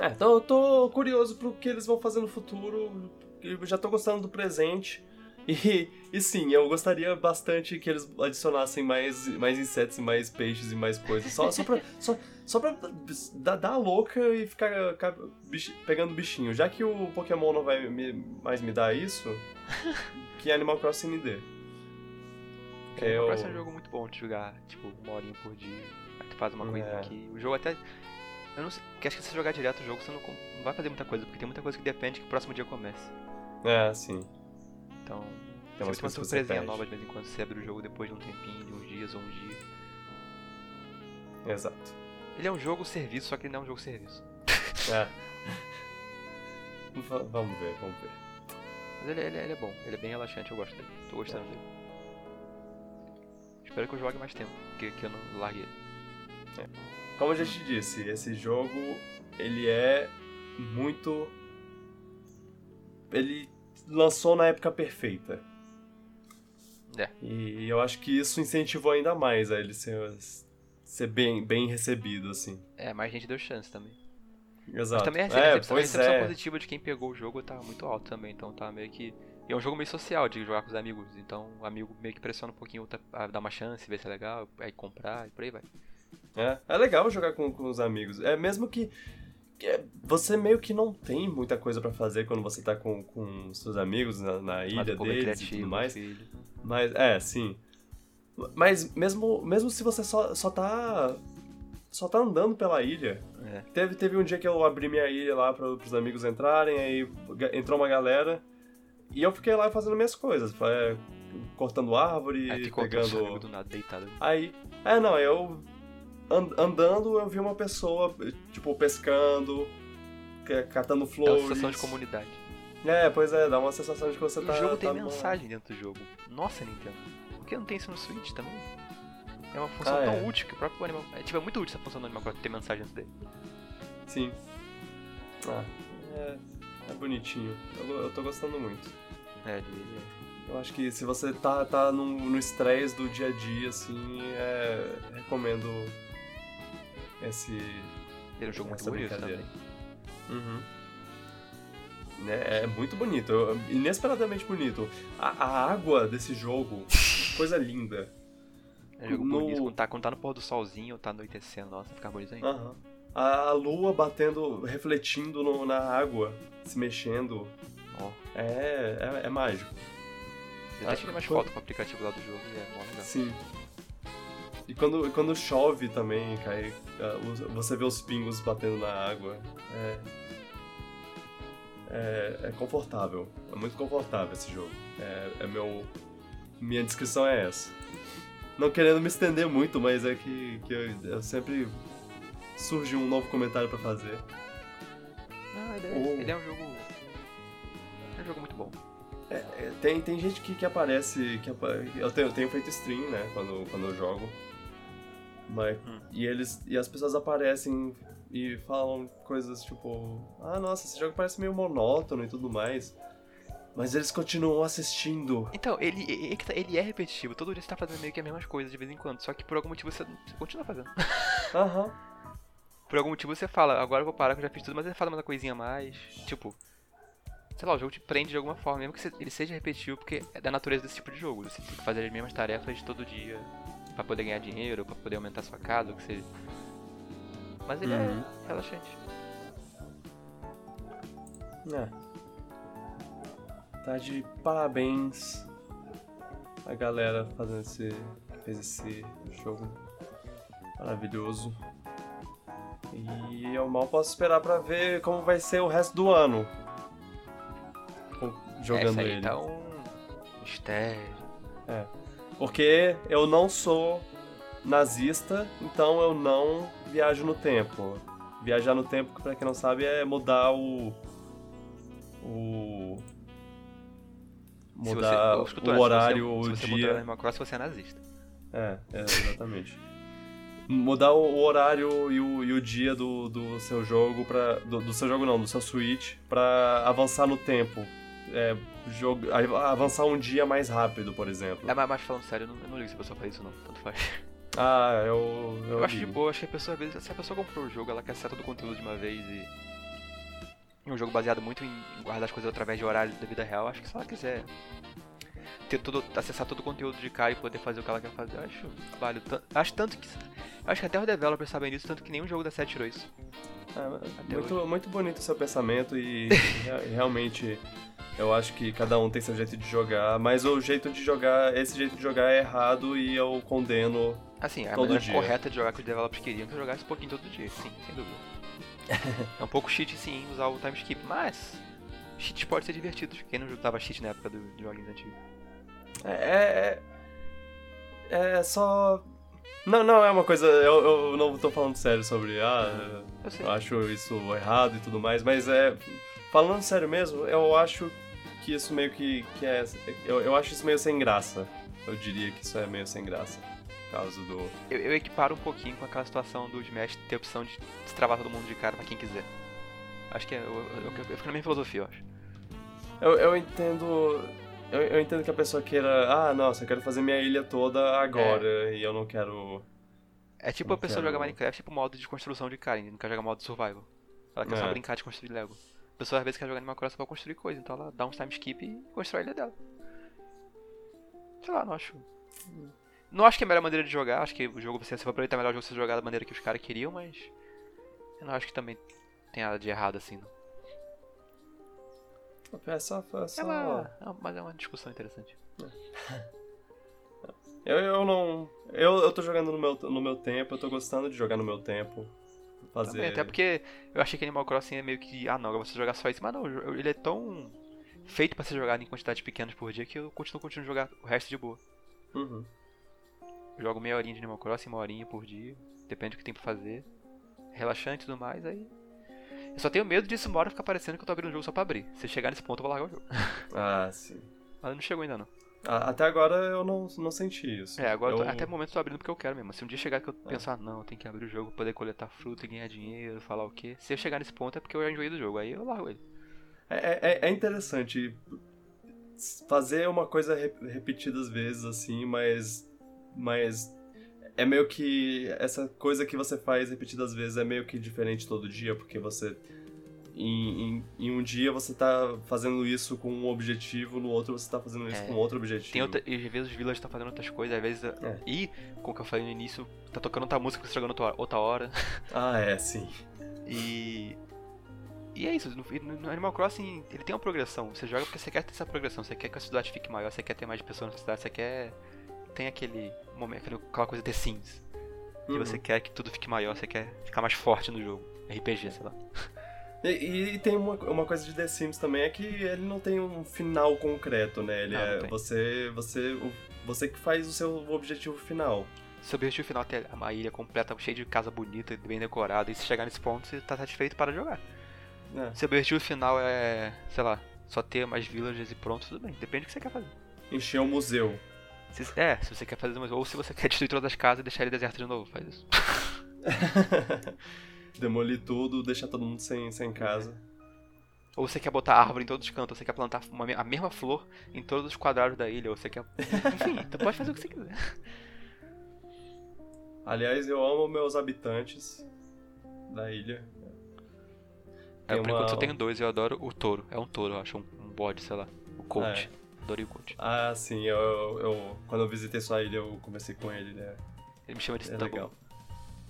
É, então eu tô curioso pro que eles vão fazer no futuro. Eu já tô gostando do presente. <laughs> E, e sim, eu gostaria bastante que eles adicionassem mais, mais insetos, mais peixes e mais coisas. Só, só pra, só, só pra dar, dar louca e ficar, ficar bich, pegando bichinho. Já que o Pokémon não vai me, mais me dar isso, <laughs> que Animal Crossing me dê.
É, Animal Crossing é um jogo muito bom de jogar, tipo, uma horinha por dia. Aí tu faz uma coisa é. aqui. O jogo até eu não sei, que acho que se você jogar direto o jogo, você não, não vai fazer muita coisa, porque tem muita coisa que depende que o próximo dia comece.
É, sim.
Então, tem uma surpresinha nova de vez em quando você abre o jogo depois de um tempinho, de uns dias ou um dia.
Exato.
Ele é um jogo serviço, só que ele não é um jogo serviço. <laughs>
É. vamos ver, vamos ver.
Mas ele, ele, ele, é bom, ele é bem relaxante, eu gosto dele. Tô gostando é. dele. Espero que eu jogue mais tempo, que, que eu não largue ele.
É. Como eu já te disse, esse jogo ele é muito. Ele lançou na época perfeita.
É.
E eu acho que isso incentivou ainda mais a ele ser, ser bem, bem recebido, assim.
É, mais gente deu chance também.
Exato.
Mas também a recepção, é, a recepção é. positiva de quem pegou o jogo tá muito alta também, então tá meio que. E é um jogo meio social de jogar com os amigos, então o amigo meio que pressiona um pouquinho a dar uma chance, ver se é legal, aí comprar e por aí vai.
É, é legal jogar com, com os amigos. É mesmo que, é, você meio que não tem muita coisa para fazer quando você tá com, com seus amigos na, na ilha deles e tudo mais. Filho. Mas, é, sim. Mas mesmo, mesmo se você só, só tá. Só tá andando pela ilha.
É.
Teve, teve um dia que eu abri minha ilha lá para pros amigos entrarem, aí entrou uma galera. E eu fiquei lá fazendo minhas coisas. É, cortando árvore,
aí
pegando.
Do nada, deitado.
Aí. É, não, eu andando eu vi uma pessoa, tipo, pescando, catando flores.
É uma sensação de comunidade.
É, pois é, dá uma sensação de que você
o
tá.
O jogo tem
tá
mensagem dentro do jogo. Nossa, Nintendo. Por que não tem isso no Switch também? É uma função ah, tão é. útil que o próprio Animal. É, tipo, é muito útil essa função do Animal Crossing ter mensagem dentro dele.
Sim. Ah, é, é bonitinho. Eu, eu tô gostando muito.
É, ele
é. Eu acho que se você tá, tá no estresse do dia a dia, assim, é, recomendo esse.
Ele é um jogo muito bonito também.
Uhum. É, é, muito bonito, inesperadamente bonito. A, a, água desse jogo, coisa linda.
É um jogo no... bonito, quando tá, quando tá no pôr do solzinho, tá anoitecendo, nossa, fica bonito ainda.
Uhum. A, lua batendo, refletindo no, na água, se mexendo.
Oh.
É, é, é mágico.
Eu até tirei mais foto com o aplicativo lá do jogo e é mó legal.
Sim. E quando, quando chove também, cai, ah, você vê os pingos batendo na água. É, é, é confortável. É muito confortável esse jogo. É, é meu. Minha descrição é essa. não querendo me estender muito, mas é que, que eu, eu sempre surge um novo comentário pra fazer.
Não, ele, é, oh. ele é um jogo. É um jogo muito bom.
É, é, tem, tem gente que, que aparece. Que, eu, tenho, eu tenho feito stream, né? Quando, quando eu jogo. Mas, hum. e, eles, e as pessoas aparecem e falam coisas tipo: Ah, nossa, esse jogo parece meio monótono e tudo mais. Mas eles continuam assistindo.
Então, ele, ele, ele é repetitivo. Todo dia você tá fazendo meio que as mesmas coisas de vez em quando. Só que por algum motivo você, você continua fazendo. <laughs>
Aham.
Por algum motivo você fala, agora eu vou parar que eu já fiz tudo, mas você fala uma coisinha a mais. Tipo, sei lá, o jogo te prende de alguma forma, mesmo que ele seja repetitivo, porque é da natureza desse tipo de jogo. Você tem que fazer as mesmas tarefas todo dia para poder ganhar dinheiro, para poder aumentar sua casa, o que seja. Mas ele é uhum. é relaxante.
É. Tá de parabéns a galera fazendo esse, fez esse jogo maravilhoso. E eu mal posso esperar para ver como vai ser o resto do ano. Jogando Essa aí ele.
Tá um mistério.
É. Porque eu não sou nazista, então eu não viajo no tempo. Viajar no tempo, para quem não sabe, é mudar o. O. Mudar você, o horário,
o
dia.
Se você mudar Cross, você é nazista.
É, é exatamente mudar o horário e o, e o dia do, do seu jogo para do, do, seu jogo não, do seu Switch para avançar no tempo. É, jogo, avançar um dia mais rápido, por exemplo.
É, mas, mas falando sério, eu não, eu não ligo se a pessoa faz isso não, tanto faz.
Ah, eu. Eu,
eu acho de boa, acho que a pessoa, às vezes, se a pessoa comprou o jogo, ela quer todo o conteúdo de uma vez e. E um jogo baseado muito em guardar as coisas através de horário da vida real, acho que se ela quiser ter tudo, acessar todo o conteúdo de cara e poder fazer o que ela quer fazer, eu acho válido. Acho tanto que. Acho que até os developers sabem disso, tanto que nenhum jogo da 7 tirou isso.
É, muito, muito bonito o seu pensamento e <laughs> realmente eu acho que cada um tem seu jeito de jogar, mas o jeito de jogar, esse jeito de jogar é errado e eu condeno.
Assim, a
todo
maneira
dia.
correta de jogar que os developers queriam que eu jogasse um pouquinho todo dia, sim, sem dúvida. <laughs> é um pouco cheat sim usar o time skip, mas cheats pode ser divertidos. Quem não dava cheat na época dos jogos antigos?
É, é. É só. Não, não é uma coisa. Eu, eu não tô falando sério sobre. Ah, eu, eu acho isso errado e tudo mais, mas é. Falando sério mesmo, eu acho que isso meio que, que é. Eu, eu acho isso meio sem graça. Eu diria que isso é meio sem graça. Causa do.
Eu, eu equiparo um pouquinho com aquela situação do Smash ter a opção de destravar todo mundo de cara pra quem quiser. Acho que é. Eu, eu, eu, eu fico na minha filosofia, eu acho.
Eu, eu entendo eu, eu, entendo que a pessoa queira, ah, nossa, eu quero fazer minha ilha toda agora é. e eu não quero.
É tipo a pessoa quero... joga Minecraft tipo modo de construção de cara, não quer jogar modo survival. Ela quer é. só brincar de construir Lego. A pessoa às vezes quer jogar Animal Crossing pra construir coisa, então ela dá um time skip e constrói a ilha dela. Sei lá, não acho. Não acho que é a melhor maneira de jogar, acho que o jogo você, vai aproveitar melhor o jogo você jogar da maneira que os caras queriam, mas. Eu não acho que também tem nada de errado assim, não.
É só. É, só...
É uma, é mas é uma discussão interessante. <laughs>
Eu, eu não. Eu, eu tô jogando no meu, no meu tempo, eu tô gostando de jogar no meu tempo. Fazer...
Também, até porque eu achei que Animal Crossing é meio que. Ah não, agora você jogar só isso. Mas não, ele é tão feito para ser jogado em quantidades pequenas por dia que eu continuo, continuo jogar o resto de boa.
Uhum.
jogo meia horinha de Animal Crossing, uma horinha por dia. Depende do que tem pra fazer. Relaxante e tudo mais, aí eu só tenho medo disso uma hora ficar parecendo que eu tô abrindo o jogo só pra abrir. Se chegar nesse ponto, eu vou largar o jogo. <laughs>
Ah, sim.
Mas não chegou ainda não.
Até agora eu não, não senti isso.
É, agora eu... tô, até o momento eu tô abrindo porque eu quero mesmo. Se um dia chegar que eu é. pensar, não, eu tenho que abrir o jogo, poder coletar fruta e ganhar dinheiro, falar o quê. Se eu chegar nesse ponto é porque eu já enjoei do jogo, aí eu largo ele.
É, é, é, é interessante fazer uma coisa repetidas vezes, assim, mas. Mas é meio que essa coisa que você faz repetidas vezes é meio que diferente todo dia, porque você em, em, em, um dia você tá fazendo isso com um objetivo, no outro você tá fazendo isso é, com outro objetivo.
Tem outra, e às vezes os villas estão fazendo outras coisas, às vezes. É. E, como que eu falei no início, tá tocando outra música que você jogando outra hora. <laughs>
Ah, é, sim.
E. E é isso, no, no, Animal Crossing ele tem uma progressão. Você joga porque você quer ter essa progressão, você quer que a cidade fique maior, você quer ter mais pessoas na cidade, você quer tem aquele momento, aquela coisa The Sims. Uhum. você quer que tudo fique maior, você quer ficar mais forte no jogo. RPG, sei lá. <laughs>
E, e tem uma, uma coisa de The Sims também, é que ele não tem um final concreto, né? Ele
Não, não
é
tem.
você, você, você que faz o seu objetivo final.
Seu objetivo final é ter uma ilha completa, cheia de casa bonita, bem decorada, e se chegar nesse ponto, você tá satisfeito para jogar.
né?
Seu objetivo final é, sei lá, só ter mais villagers e pronto, tudo bem. Depende do que você quer fazer.
Encher o museu.
Se- é, se você quer fazer mais. Ou se você quer destruir todas as casas e deixar ele deserto de novo, faz isso. <laughs>
Demolir tudo, deixar todo mundo sem, sem casa.
Ou você quer botar árvore em todos os cantos, ou você quer plantar uma a mesma flor em todos os quadrados da ilha, ou você quer. Enfim, tu pode fazer o que você quiser. <laughs>
Aliás, eu amo meus habitantes da ilha.
É,
Tem
por enquanto
uma-
só tenho dois, eu adoro o touro. É um touro, eu acho, um, um bode, sei lá. O coach. Adorei o coach.
Ah, sim, eu, eu, eu- quando eu visitei sua ilha, eu conversei com ele, né?
Ele me chama de
É
Stubble.
legal.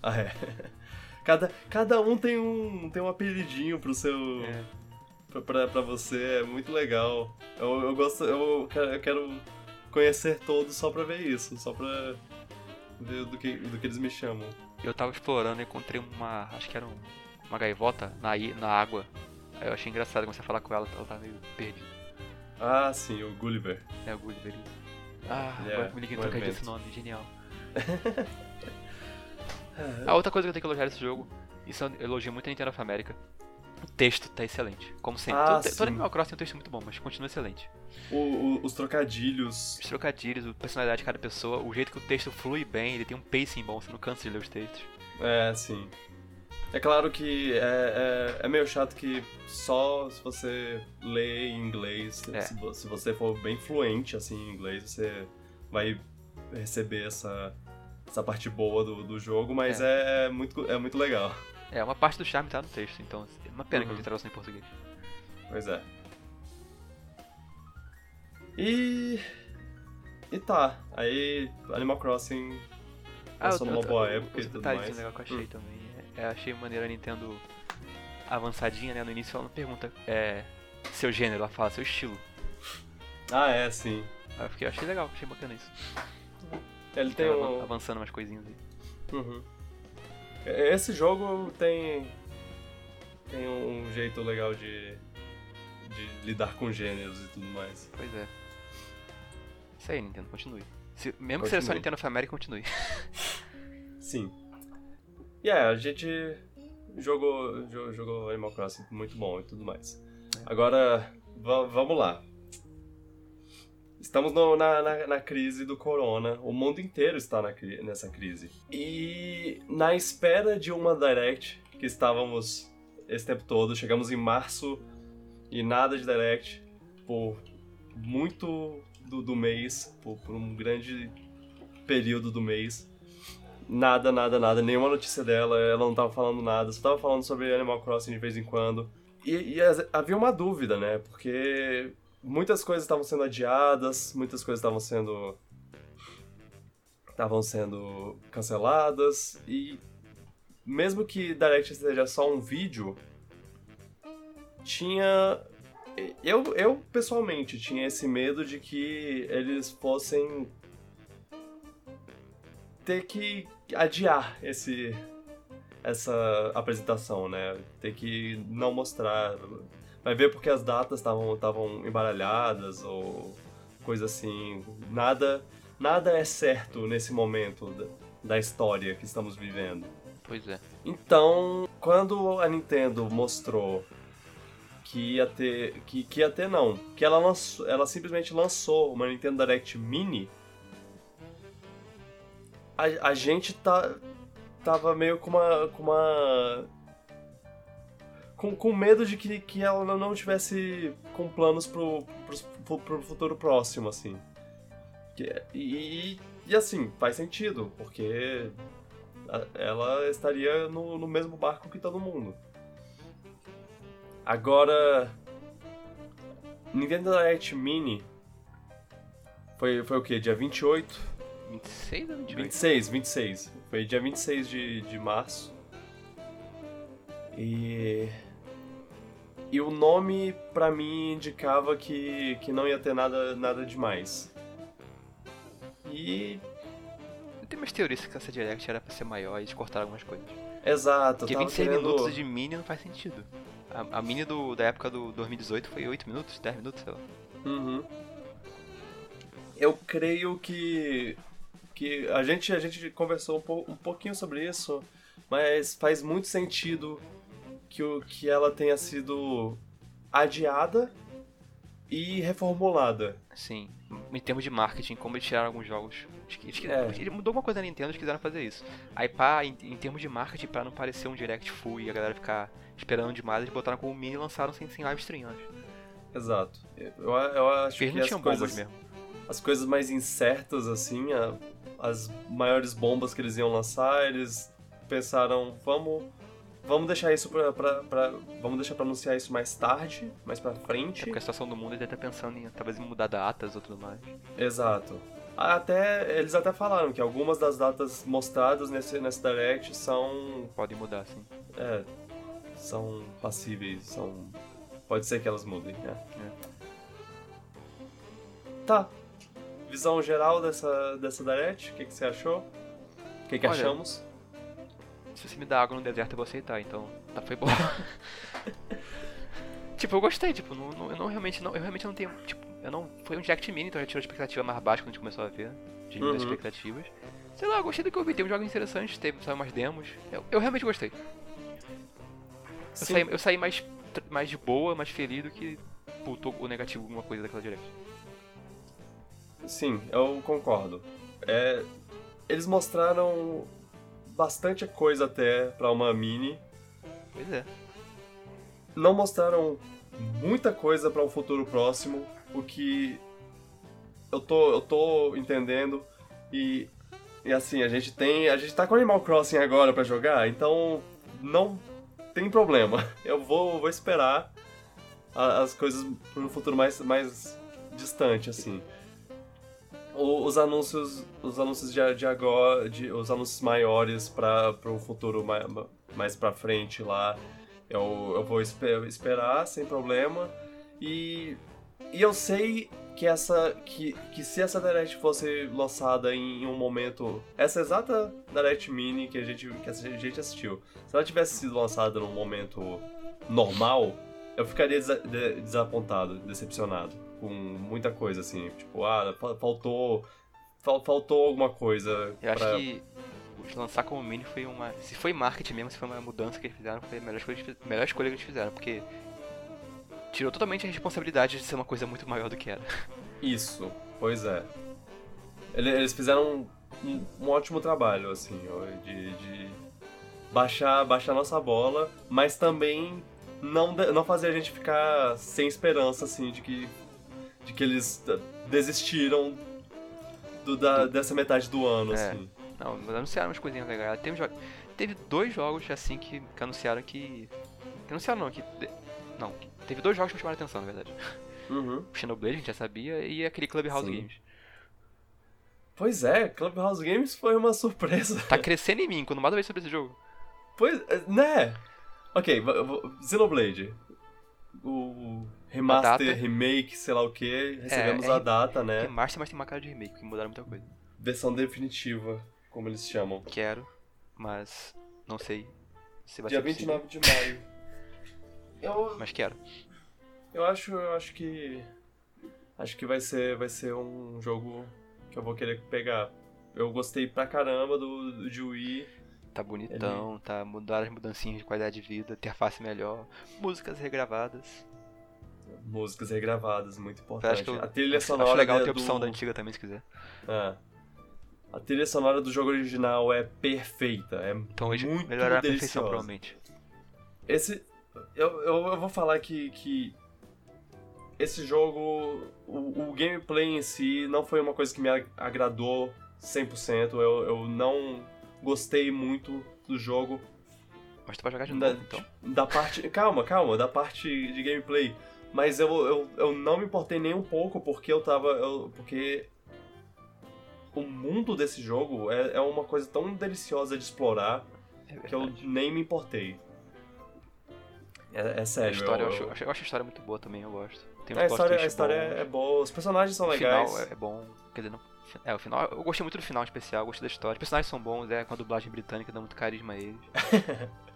Ah, é. <laughs> Cada, cada um tem um, tem um apelidinho pro seu.
É.
Pra, pra, pra você, é muito legal. Eu, eu gosto. Eu quero, eu quero conhecer todos só pra ver isso, só pra ver do que, do que eles me chamam.
Eu tava explorando e encontrei uma. Acho que era um- uma gaivota na, na água. Aí eu achei engraçado comecei a falar com ela, ela tava meio perdida.
Ah, sim, o Gulliver.
É o Gulliver. isso. Ah,
é
agora que me liguei
um
no
evento.
esse nome, genial. <laughs> A outra coisa que eu tenho que elogiar nesse jogo, isso eu elogio muito a Nintendo of America. O texto tá excelente, como sempre.
Ah,
todo, todo Animal Crossing tem um texto muito bom, mas continua excelente.
O- o- os trocadilhos.
Os trocadilhos, a personalidade de cada pessoa, o jeito que o texto flui bem, ele tem um pacing bom, você não cansa de ler os textos.
É, sim. É claro que é, é, é meio chato que só se você lê em inglês,
É.
se, se você for bem fluente assim em inglês, você vai receber essa, essa parte boa do, do jogo, mas é. muito, é muito legal.
É, uma parte do charme tá no texto, então é uma pena que
Uhum.
eu tradução em português.
Pois é. E. E tá. Aí Animal Crossing passou numa boa época e
outro
tudo mais.
legal que eu achei
Hum.
também. É, é, achei maneiro a Nintendo avançadinha, né? No início ela não pergunta é, seu gênero, ela fala seu estilo.
Ah, é, sim.
Aí eu fiquei, achei legal, achei bacana isso.
Ele tem um.
avançando umas coisinhas aí.
Uhum. Esse jogo tem. tem um jeito legal de. de lidar com gêneros e tudo mais.
Pois é. Isso aí, Nintendo, continue. Se- mesmo que seja só
Continue.
Nintendo of America, continue. <laughs>
Sim. E é, a gente jogou, jo- jogou Animal Crossing muito bom e tudo mais. Agora, va- vamos lá. Estamos no- na, na, na crise do corona, o mundo inteiro está na, nessa crise. E na espera de uma Direct, que estávamos esse tempo todo, chegamos em março e nada de Direct por muito do, do mês, por, por um grande período do mês. Nada, nada, nada, nenhuma notícia dela, ela não tava falando nada, só tava falando sobre Animal Crossing de vez em quando. E, e havia uma dúvida, né? Porque muitas coisas estavam sendo adiadas, muitas coisas estavam sendo. estavam sendo canceladas, e mesmo que Direct seja só um vídeo, tinha. Eu, eu pessoalmente tinha esse medo de que eles fossem ter que adiar esse essa apresentação, né? Ter que não mostrar. Vai ver porque as datas estavam embaralhadas ou coisa assim. Nada nada é certo nesse momento da, da história que estamos vivendo.
Pois é.
Então, quando a Nintendo mostrou que ia ter. Que, que ia ter não. Que ela lançou. Ela simplesmente lançou uma Nintendo Direct Mini. A, a gente tá. Tava meio com uma. com uma. Com, com medo de que, que ela não- tivesse com planos pro, pro, pro futuro próximo, assim. Que- e, e assim, faz sentido, porque ela estaria no, no mesmo barco que todo mundo. Agora, Nintendo Direct Mini foi, foi o que? Dia 28?
26 ou 28?
26, 26. Foi dia 26 de, de março. E. E o nome, pra mim, indicava que, que não ia ter nada, nada demais. E.
Tem umas teorias que essa Direct era pra ser maior e eles cortaram algumas coisas.
Exato,
Porque
eu tava
26
querendo...
minutos de mini não faz sentido. A, a mini do, da época do 2018 foi 8 minutos, 10 minutos, sei lá.
Uhum. Eu creio que que a gente a gente conversou um, po, um pouquinho sobre isso, mas faz muito sentido que o que ela tenha sido adiada e reformulada.
Sim, em termos de marketing, como eles tiraram alguns jogos. Acho que, acho que
É.
ele mudou alguma coisa na Nintendo, eles quiseram fazer isso. Aí, pá, em, em termos de marketing, pra não parecer um direct full e a galera ficar esperando demais, eles botaram como mini e lançaram sem, sem live stream antes.
Exato. Eu, eu acho
eles
que
não
as
tinham bombas
coisas,
mesmo.
as coisas mais incertas, assim, a- as maiores bombas que eles iam lançar, eles pensaram, vamos, vamos deixar isso pra, pra, pra- vamos deixar pra anunciar isso mais tarde, mais pra
É
frente.
porque a situação do mundo ele tá pensando em talvez em mudar datas ou tudo mais.
Exato. Até, eles até falaram que algumas das datas mostradas nesse, nesse Direct são,
Podem mudar, assim.
é, são passíveis, são, pode ser que elas mudem, né? Tá. Visão geral dessa, dessa Direct, o que, que você achou? O que, que
Olha,
achamos?
Se você me dá água no deserto, eu vou aceitar, então tá, foi bom. <laughs> tipo, eu gostei, tipo, não, não- eu não realmente não, eu realmente não tenho, tipo, eu não, foi um Direct Mini, então já tirou a expectativa mais baixa quando a gente começou a ver, diminuiu as
Uhum.
expectativas. Sei lá, eu gostei do que eu vi, tem uns jogos interessantes, teve, saiu umas demos, eu, eu realmente gostei. Eu saí, eu saí mais, mais de boa, mais feliz do que putou o negativo alguma coisa daquela Direct.
Sim, eu concordo. É, eles mostraram bastante coisa até pra uma mini.
Pois é.
Não mostraram muita coisa pra um futuro próximo, o que eu tô, eu tô entendendo. E, e assim, a gente tem. A gente tá com Animal Crossing agora pra jogar, então não tem problema. <laughs> Eu vou, vou esperar a- as coisas para um futuro mais, mais distante, assim. Os anúncios, os anúncios de, de agora, de, os anúncios maiores para um futuro mais, mais pra frente lá, eu, eu vou espe- esperar sem problema. E, e eu sei que essa que, que se essa Direct fosse lançada em um momento, essa exata Direct Mini que a gente que a gente assistiu, se ela tivesse sido lançada num momento normal, eu ficaria desa- de- desapontado, decepcionado com muita coisa assim, tipo, ah, fa- faltou fal- faltou alguma coisa
Eu acho
pra-
que o lançar como mini foi uma. Se foi marketing mesmo, se foi uma mudança que eles fizeram, foi a melhor escolha, que melhor escolha que eles fizeram, porque tirou totalmente a responsabilidade de ser uma coisa muito maior do que era. <laughs>
Isso, pois é. Ele- Eles fizeram um, um- ótimo trabalho, assim, de, de baixar, baixar nossa bola, mas também não, não fazer a gente ficar sem esperança, assim, de que, de que eles desistiram do, da, dessa metade do ano,
É.
assim.
Não, mas anunciaram umas coisinhas legais. Teve, jo- teve dois jogos assim que, que anunciaram que. que anunciaram não, que. de- Não, teve dois jogos que me chamaram a atenção, na verdade.
Uhum.
O <laughs> Xenoblade, a gente já sabia, e aquele Clubhouse
Sim.
Games.
Pois é, Clubhouse Games foi uma <laughs> surpresa.
Tá crescendo em mim quando mais eu vejo sobre esse jogo.
Pois, é, né? Ok, Xenoblade. O remaster,
data.
remake, sei lá o que, recebemos
é
a
re-
data, né?
Remaster, mas tem uma cara de remake, que mudaram muita coisa.
Versão definitiva, como eles chamam.
Quero, mas não sei se vai
Dia
ser possível.
29 de maio. Eu,
Mas quero.
eu acho, eu acho que acho que vai ser vai ser um jogo que eu vou querer pegar. Eu gostei pra caramba do, do de Wii.
Tá bonitão, tá mudaram as mudancinhas de qualidade de vida, interface melhor, músicas regravadas.
Músicas regravadas, muito
Eu
importante.
acho que eu,
a trilha sonora
acho legal ter a opção
do...
da antiga também, se quiser.
É. A trilha sonora do jogo original é perfeita, é
Então
muito
melhorar a perfeição, provavelmente.
Esse. Eu, eu, eu vou falar que, que. Esse jogo. O, o gameplay em si não foi uma coisa que me ag- agradou 100%. Eu, eu não gostei muito do jogo.
Mas tu vai jogar de
Da,
novo, então.
da parte. Calma, calma, da parte de gameplay. Mas eu, eu, eu não me importei nem um pouco porque eu tava. eu- porque. O mundo desse jogo é, é uma coisa tão deliciosa de explorar
É
que eu nem me importei. É, é
A
sério.
história, eu,
eu-
acho, eu acho- eu acho a história muito boa também, eu gosto. Tem uns
a história, a história
bons.
é boa, os personagens são
O
legais.
final é, é bom. Quer dizer, não, é, o final. Eu gostei muito do final em especial, gostei da história. Os personagens são bons, é com a dublagem britânica, dá muito carisma a eles. <laughs>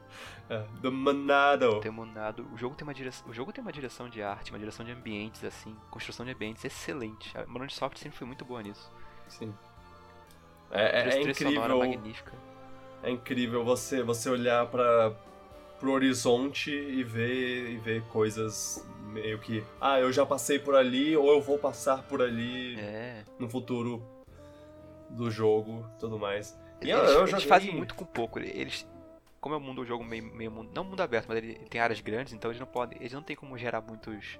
É, Demonado.
Demonado. O jogo tem uma direção, o jogo tem uma direção de arte, uma direção de ambientes assim, construção de ambientes excelente. A Moron Soft sempre foi muito boa nisso.
Sim. É, é, é incrível.
magnífica.
É incrível você, você olhar para pro horizonte e ver, e ver coisas meio que. Ah, eu já passei por ali, ou eu vou passar por ali
É.
no futuro do jogo tudo mais. E eu,
Eles,
eu
eles
joguei-
fazem muito com pouco. Eles, como é um mundo, um jogo meio, meio mundo, não mundo aberto, mas ele, tem áreas grandes, então eles não podem, eles não tem como gerar muitos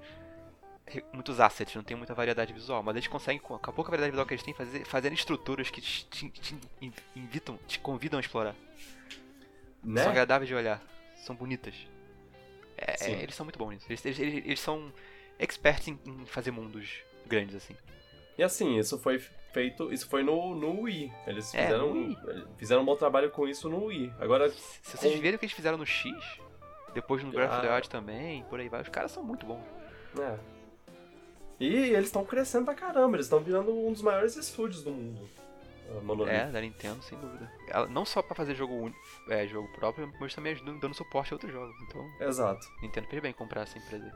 muitos assets, não tem muita variedade visual, mas eles conseguem com a pouca variedade visual que eles têm fazer fazendo estruturas que te, te- te in- invitam, te convidam a explorar.
Né?
São agradáveis de olhar, são bonitas. É, é, eles são muito bons nisso. Eles, eles, eles- eles são experts em, em fazer mundos grandes assim.
E assim, isso foi feito. Isso foi no, no Wii. Eles
É,
fizeram,
Wii.
fizeram um bom trabalho com isso no Wii. Agora,
Se vocês
Com-
verem o que eles fizeram no X, depois no Breath of the
Ah.
Wild também, por aí vai, os caras são muito bons.
É. E eles estão crescendo pra caramba, eles estão virando um dos maiores estúdios do mundo. A Monolith.
É, da Nintendo, sem dúvida. Ela, não só pra fazer jogo, uni- é, jogo próprio, mas também ajudando dando suporte a outros jogos. Então,
Exato.
Nintendo fez bem em comprar essa empresa.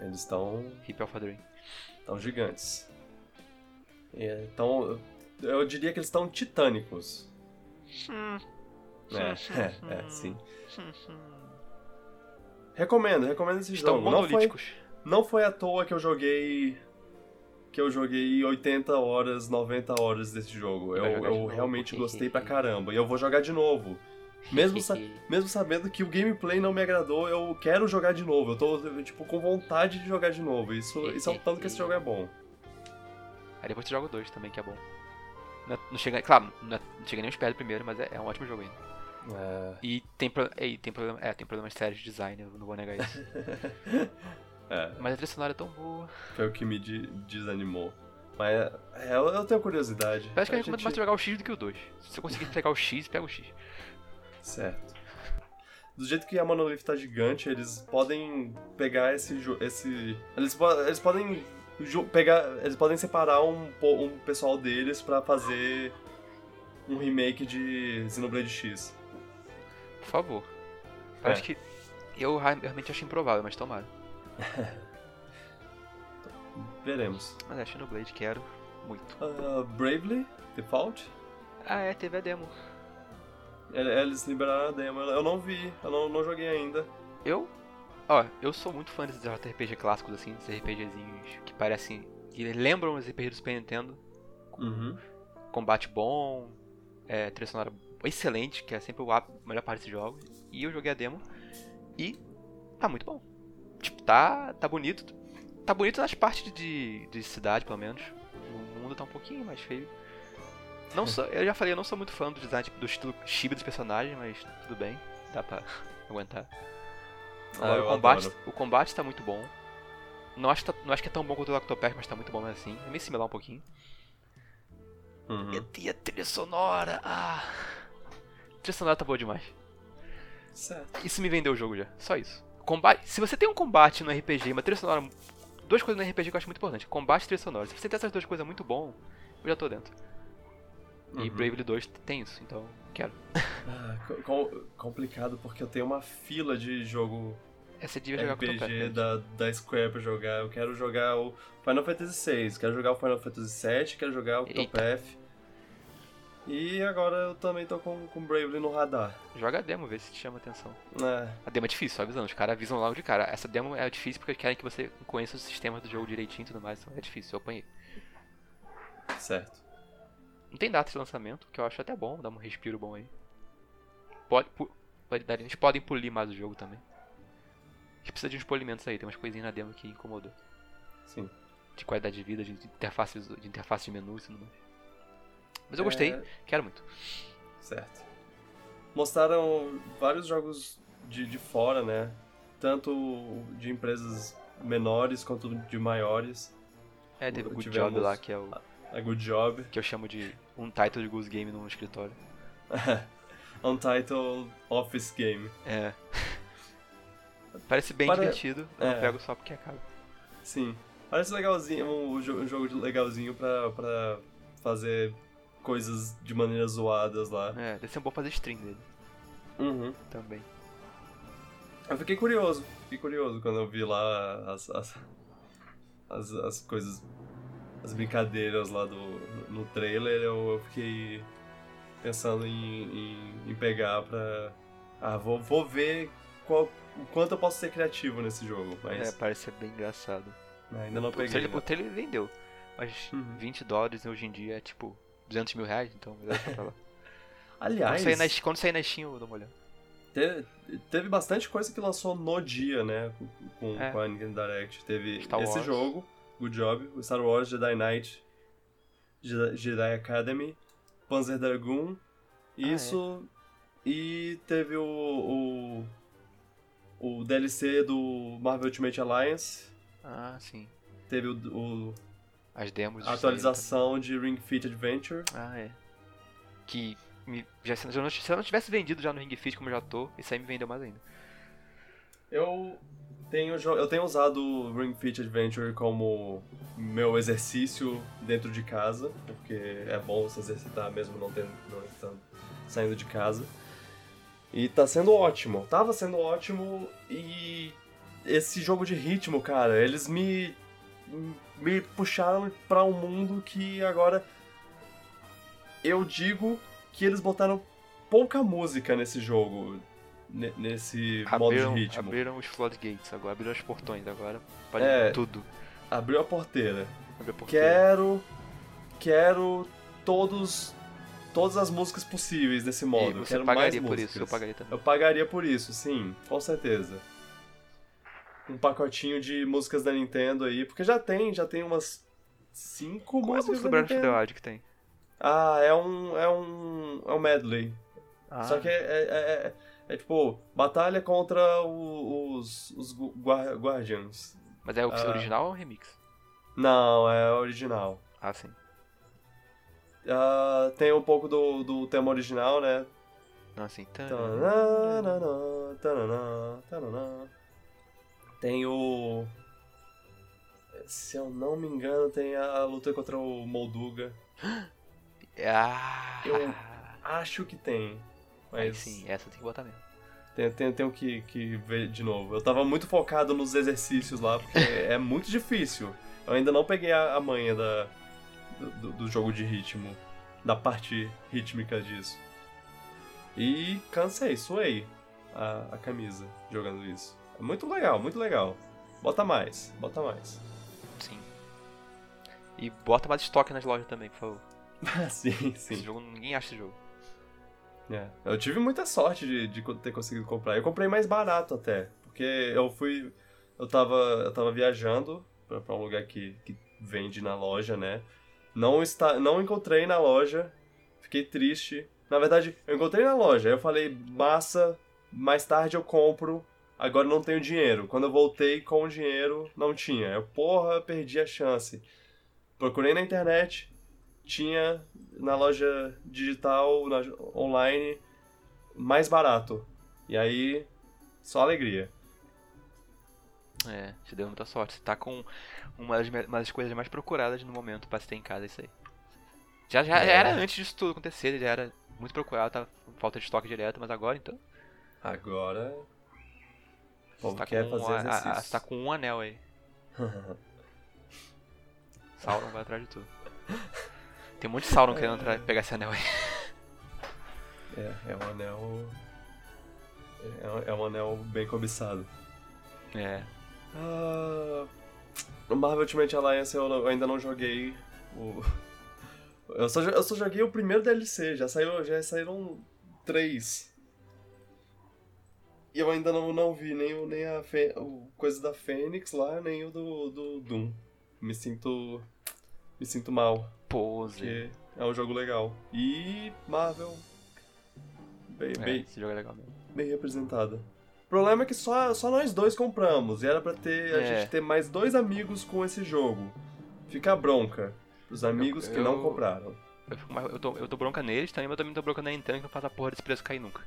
Eles estão
Hip Alpha Dream.
tão gigantes. É, Então, eu diria que eles estão titânicos. É, <laughs> é, é, sim. Recomendo, recomendo esse
Estão
jogo. Não foi, não foi à toa que eu joguei. Que eu joguei 80 horas, 90 horas desse jogo. Eu, eu realmente <laughs> gostei pra caramba. E eu vou jogar de novo. Mesmo, sa- <laughs> mesmo sabendo que o gameplay não me agradou, eu quero jogar de novo. Eu tô, tipo, com vontade de jogar de novo. Isso, isso é o tanto que esse jogo é bom.
Aí depois tu joga o 2 também, que é bom. Não, é- não chega, claro, não, é- não chega nem aos pés do primeiro, mas é, é um ótimo jogo ainda.
É,
E tem, pro, e tem, problema, é, tem problemas sérios de design, eu não vou negar isso. <laughs>
é,
mas a trilha sonora é tão boa.
foi o que me de- desanimou. Mas é, eu, eu tenho curiosidade.
Eu acho que eu
A
recomendo
gente-
mais tu jogar o X do que o 2. Se você conseguir pegar o X, pega o X.
Certo. Do jeito que a Monolith tá gigante, eles podem pegar esse esse eles, po- eles podem pegar, eles podem separar um, um pessoal deles pra fazer um remake de Xenoblade X.
Por favor.
É.
acho que. Eu realmente acho improvável, mas tomara. <laughs>
Veremos.
Mas é, Xenoblade, quero muito.
Ah, Bravely Default?
Ah, é, teve a demo.
Ele- Eles liberaram a demo. Eu não vi, eu não, não joguei ainda.
Eu. Ó, eu sou muito fã desses JRPG clássicos, assim, desses RPGzinhos que parecem. que lembram os RPG do Super Nintendo.
Uhum.
Combate bom, é, trilha sonora excelente, que é sempre a melhor parte desses jogos. E eu joguei a demo e tá muito bom. Tipo, tá, tá bonito. Tá bonito nas partes de, de cidade, pelo menos. O mundo tá um pouquinho mais feio. Não sou, eu já falei, eu não sou muito fã do design, tipo, do estilo chibi dos personagens, mas tudo bem, dá pra <laughs> aguentar.
Ah,
Agora, o, combate,
adoro.
o combate tá muito bom. Não acho, que tá- não acho que é tão bom quanto o Octopath, mas tá muito bom mesmo assim. É meio similar um pouquinho.
Uhum.
E a trilha sonora, ah... A trilha sonora tá boa demais.
Certo.
Isso me vendeu o jogo já, só isso. Combate, se você tem um combate no RPG e uma trilha sonora... Duas coisas no RPG que eu acho muito importante. Combate e trilha sonora. Se você tem essas duas coisas muito bom, eu já tô dentro. E
Uhum.
Bravely 2 tem isso, então quero.
Ah, co- com- complicado porque eu tenho uma fila de jogo
Essa é devia jogar com o
RPG
Octopath.
da, da Square pra jogar. Eu quero jogar o Final Fantasy VI, quero jogar o Final Fantasy VII, quero jogar o. Octopath. E agora eu também tô com, com Bravely no radar.
Joga a demo, vê se te chama atenção.
É,
A demo é difícil, só avisando. Os caras avisam logo de cara. Essa demo é difícil porque querem que você conheça os sistemas do jogo direitinho e tudo mais. Então é difícil, eu apanhei.
certo.
Não tem data de lançamento, que eu acho até bom, dá um respiro bom aí. Pode, pu- pode dar, eles podem polir mais o jogo também. A gente precisa de uns polimentos aí, tem umas coisinhas na demo que incomodou.
Sim.
De qualidade de vida, de interface, de interface de menu e tudo mais. Mas eu gostei,
É,
quero muito.
certo. Mostraram vários jogos de, de fora, né? Tanto de empresas menores quanto de maiores.
É, teve o Good
Tivemos-
Job lá, que é o
A Good Job.
que eu chamo de um title de Goose Game no escritório. <laughs>
Untitled Office Game.
É. Parece bem
Para-
divertido, eu
é.
não pego só porque é caro.
Sim. Parece legalzinho, um, jo- um jogo legalzinho pra, pra fazer coisas de maneiras zoadas lá.
É, deve ser bom fazer stream dele.
Uhum.
também.
Eu fiquei curioso, fiquei curioso quando eu vi lá as, as, as, as coisas, as brincadeiras lá do, no trailer, eu, eu fiquei pensando em, em, em pegar pra. Ah, vou, vou ver qual, o quanto eu posso ser criativo nesse jogo, mas
É, parece ser bem engraçado.
ainda não
O
peguei.
trailer,
né?
o trailer vendeu. Mas
Uhum.
20 dólares hoje em dia é tipo 200 mil reais, então pra lá. <laughs> Quando
Aliás,
sair, na, quando sair na Steam eu dou uma olhada.
te- teve bastante coisa que lançou no dia, né? Com,
É.
com a Nintendo Direct. Teve esse jogo, Good Job, o Star Wars Jedi Knight, Jedi, Academy, Panzer Dragoon,
Ah, é.
isso. E teve o, o. o DLC do Marvel Ultimate Alliance.
Ah, sim.
Teve o, o-
As demos.
a atualização de Ring Fit Adventure.
Ah, é. Que me, já, se, eu não, se eu não tivesse vendido já no Ring Fit como eu já tô, isso aí me vendeu mais ainda.
Eu tenho, eu tenho usado o Ring Fit Adventure como meu exercício dentro de casa, porque é bom se exercitar mesmo não, tendo, não estando saindo de casa. E tá sendo ótimo. Tava sendo ótimo e esse jogo de ritmo, cara, eles me me puxaram pra um mundo que agora eu digo que eles botaram pouca música nesse jogo, ne- nesse modo de
Abriram,
ritmo.
abriram os floodgates agora, abriram os portões agora. Pode
É.
tudo.
Abriu a porteira.
Abriu a porteira.
Quero. Quero todos. Todas as músicas possíveis desse
E
modo.
você
quero
pagaria
mais
por
músicas.
isso, eu pagaria também.
Eu pagaria por isso, sim, com certeza. Um pacotinho de músicas da Nintendo aí, porque já tem, já tem umas cinco
Qual é a
músicas
música do
da
Breath of the. Wild que tem?
Ah, é um. é um. é um medley.
Ah,
Só que é, é, é- é- tipo, batalha contra os, os guar-.
Mas é o
ah.
original ou o remix?
Não, é original.
Ah, sim.
Ah, tem um pouco do, do tema original, né?
Não, assim.
Tananana, tananana. Tem o. Se eu não me engano, tem a luta contra o Molduga. <gasps>
Ah,
Eu- Acho que tem.
Aí
Mas
sim, essa tem que botar mesmo.
tem, tem, tenho que, que ver de novo. Eu tava muito focado nos exercícios lá, porque é muito difícil. Eu ainda não peguei a, a manha da, do, do- jogo de ritmo, da parte rítmica disso. E cansei, suei a, a camisa jogando isso. É muito legal, muito legal. Bota mais, bota mais.
Sim. E bota mais estoque nas lojas também, por favor. <laughs>
sim,
Esse
sim.
jogo, ninguém acha esse jogo.
É. Eu tive muita sorte de, de ter conseguido comprar. Eu comprei mais barato até, porque eu fui. Eu tava, eu tava viajando pra, pra um lugar que, que vende na loja, né? Não, está, não encontrei na loja, fiquei triste. Na verdade, eu encontrei na loja, eu falei, massa, mais tarde eu compro, agora não tenho dinheiro. Quando eu voltei com o dinheiro, não tinha. Eu, porra, perdi a chance. Procurei na internet, tinha na loja digital, na, online, mais barato. E aí, só alegria.
É, te deu muita sorte. Você tá com uma das, uma das coisas mais procuradas no momento pra se ter em casa isso aí. Já, já, já
É.
era antes disso tudo acontecer, já era muito procurado, com falta de estoque direto, mas agora então.
Agora.
Você tá,
quer
com
fazer
um, a- a- você tá com um anel aí. <laughs> Sauron vai atrás de tudo. <laughs> Tem um monte de Sauron querendo tra- pegar esse anel aí.
é, é um anel. É, um- é um anel bem cobiçado.
É.
Ah, o Marvel Ultimate Alliance eu, não- eu ainda não joguei. O... <laughs> Eu, só, eu só joguei o primeiro DLC, já, saiu, já saíram três. E eu ainda não, não vi nem, o, nem a Fê- o coisa da Fênix lá, nem o do, do Doom. Me sinto. Me sinto mal,
Pose.
porque é um jogo legal. E Marvel. Bem,
É,
bem,
esse jogo é legal mesmo.
bem representada. O problema é que só, só nós dois compramos. E era pra ter, a
É.
gente ter mais dois amigos com esse jogo. Fica a bronca. Os amigos que não
eu-
compraram.
Eu, eu, tô, eu tô bronca neles também, mas eu também tô bronca na Nintendo que não faz a porra desse preço cair nunca.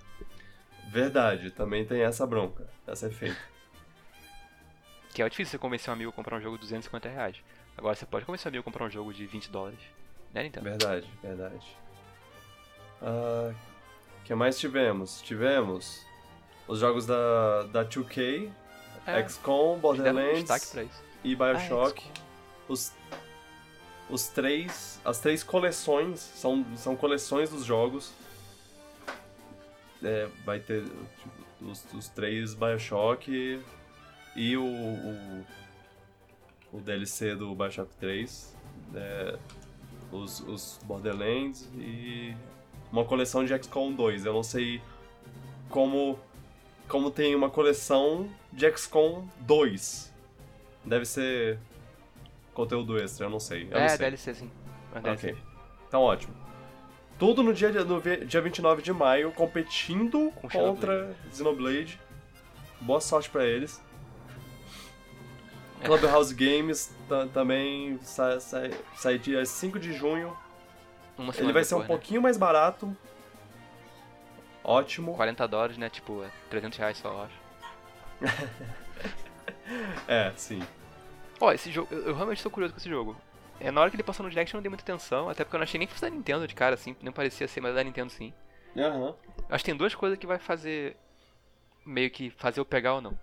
Verdade, também tem essa bronca. Essa é feita. <laughs>
Que é difícil você convencer um amigo a comprar um jogo de 250 reais. Agora você pode um amigo a comprar um jogo de 20 dólares. Né, Nintendo?
Verdade, verdade. Ah, que mais tivemos? Tivemos os jogos da, da 2K,
É,
XCOM,
um
Borderlands
isso.
e
Ah,
Bioshock.
XCOM.
os, os três. As três coleções são, são coleções dos jogos. É, vai ter tipo, os, os três Bioshock e o, o, o DLC do Bioshock 3. é, os, os Borderlands e uma coleção de XCOM 2. Eu não sei como, como tem uma coleção de XCOM 2. Deve ser conteúdo extra, eu não sei. Eu não
É,
sei.
DLC sim. É DLC.
Ok. Então ótimo. Tudo no dia, no dia 29 de maio, competindo
Com
contra Xenoblade. Boa sorte pra eles. Clubhouse Games ta- também sai, sai, sai dia 5 de junho.
Uma
Ele vai ser um
né?
pouquinho mais barato. Ótimo.
40 dólares, né? Tipo, é 300 reais só, eu acho. <laughs>
É, sim.
Ó, esse jogo, eu, eu realmente tô curioso com esse jogo. É, na hora que ele passou no Direct eu não dei muita atenção, até porque eu não achei nem que fosse da Nintendo de cara, assim, nem parecia ser, mas é da Nintendo sim.
Aham.
Acho que tem duas coisas que vai fazer. meio que fazer eu pegar ou não.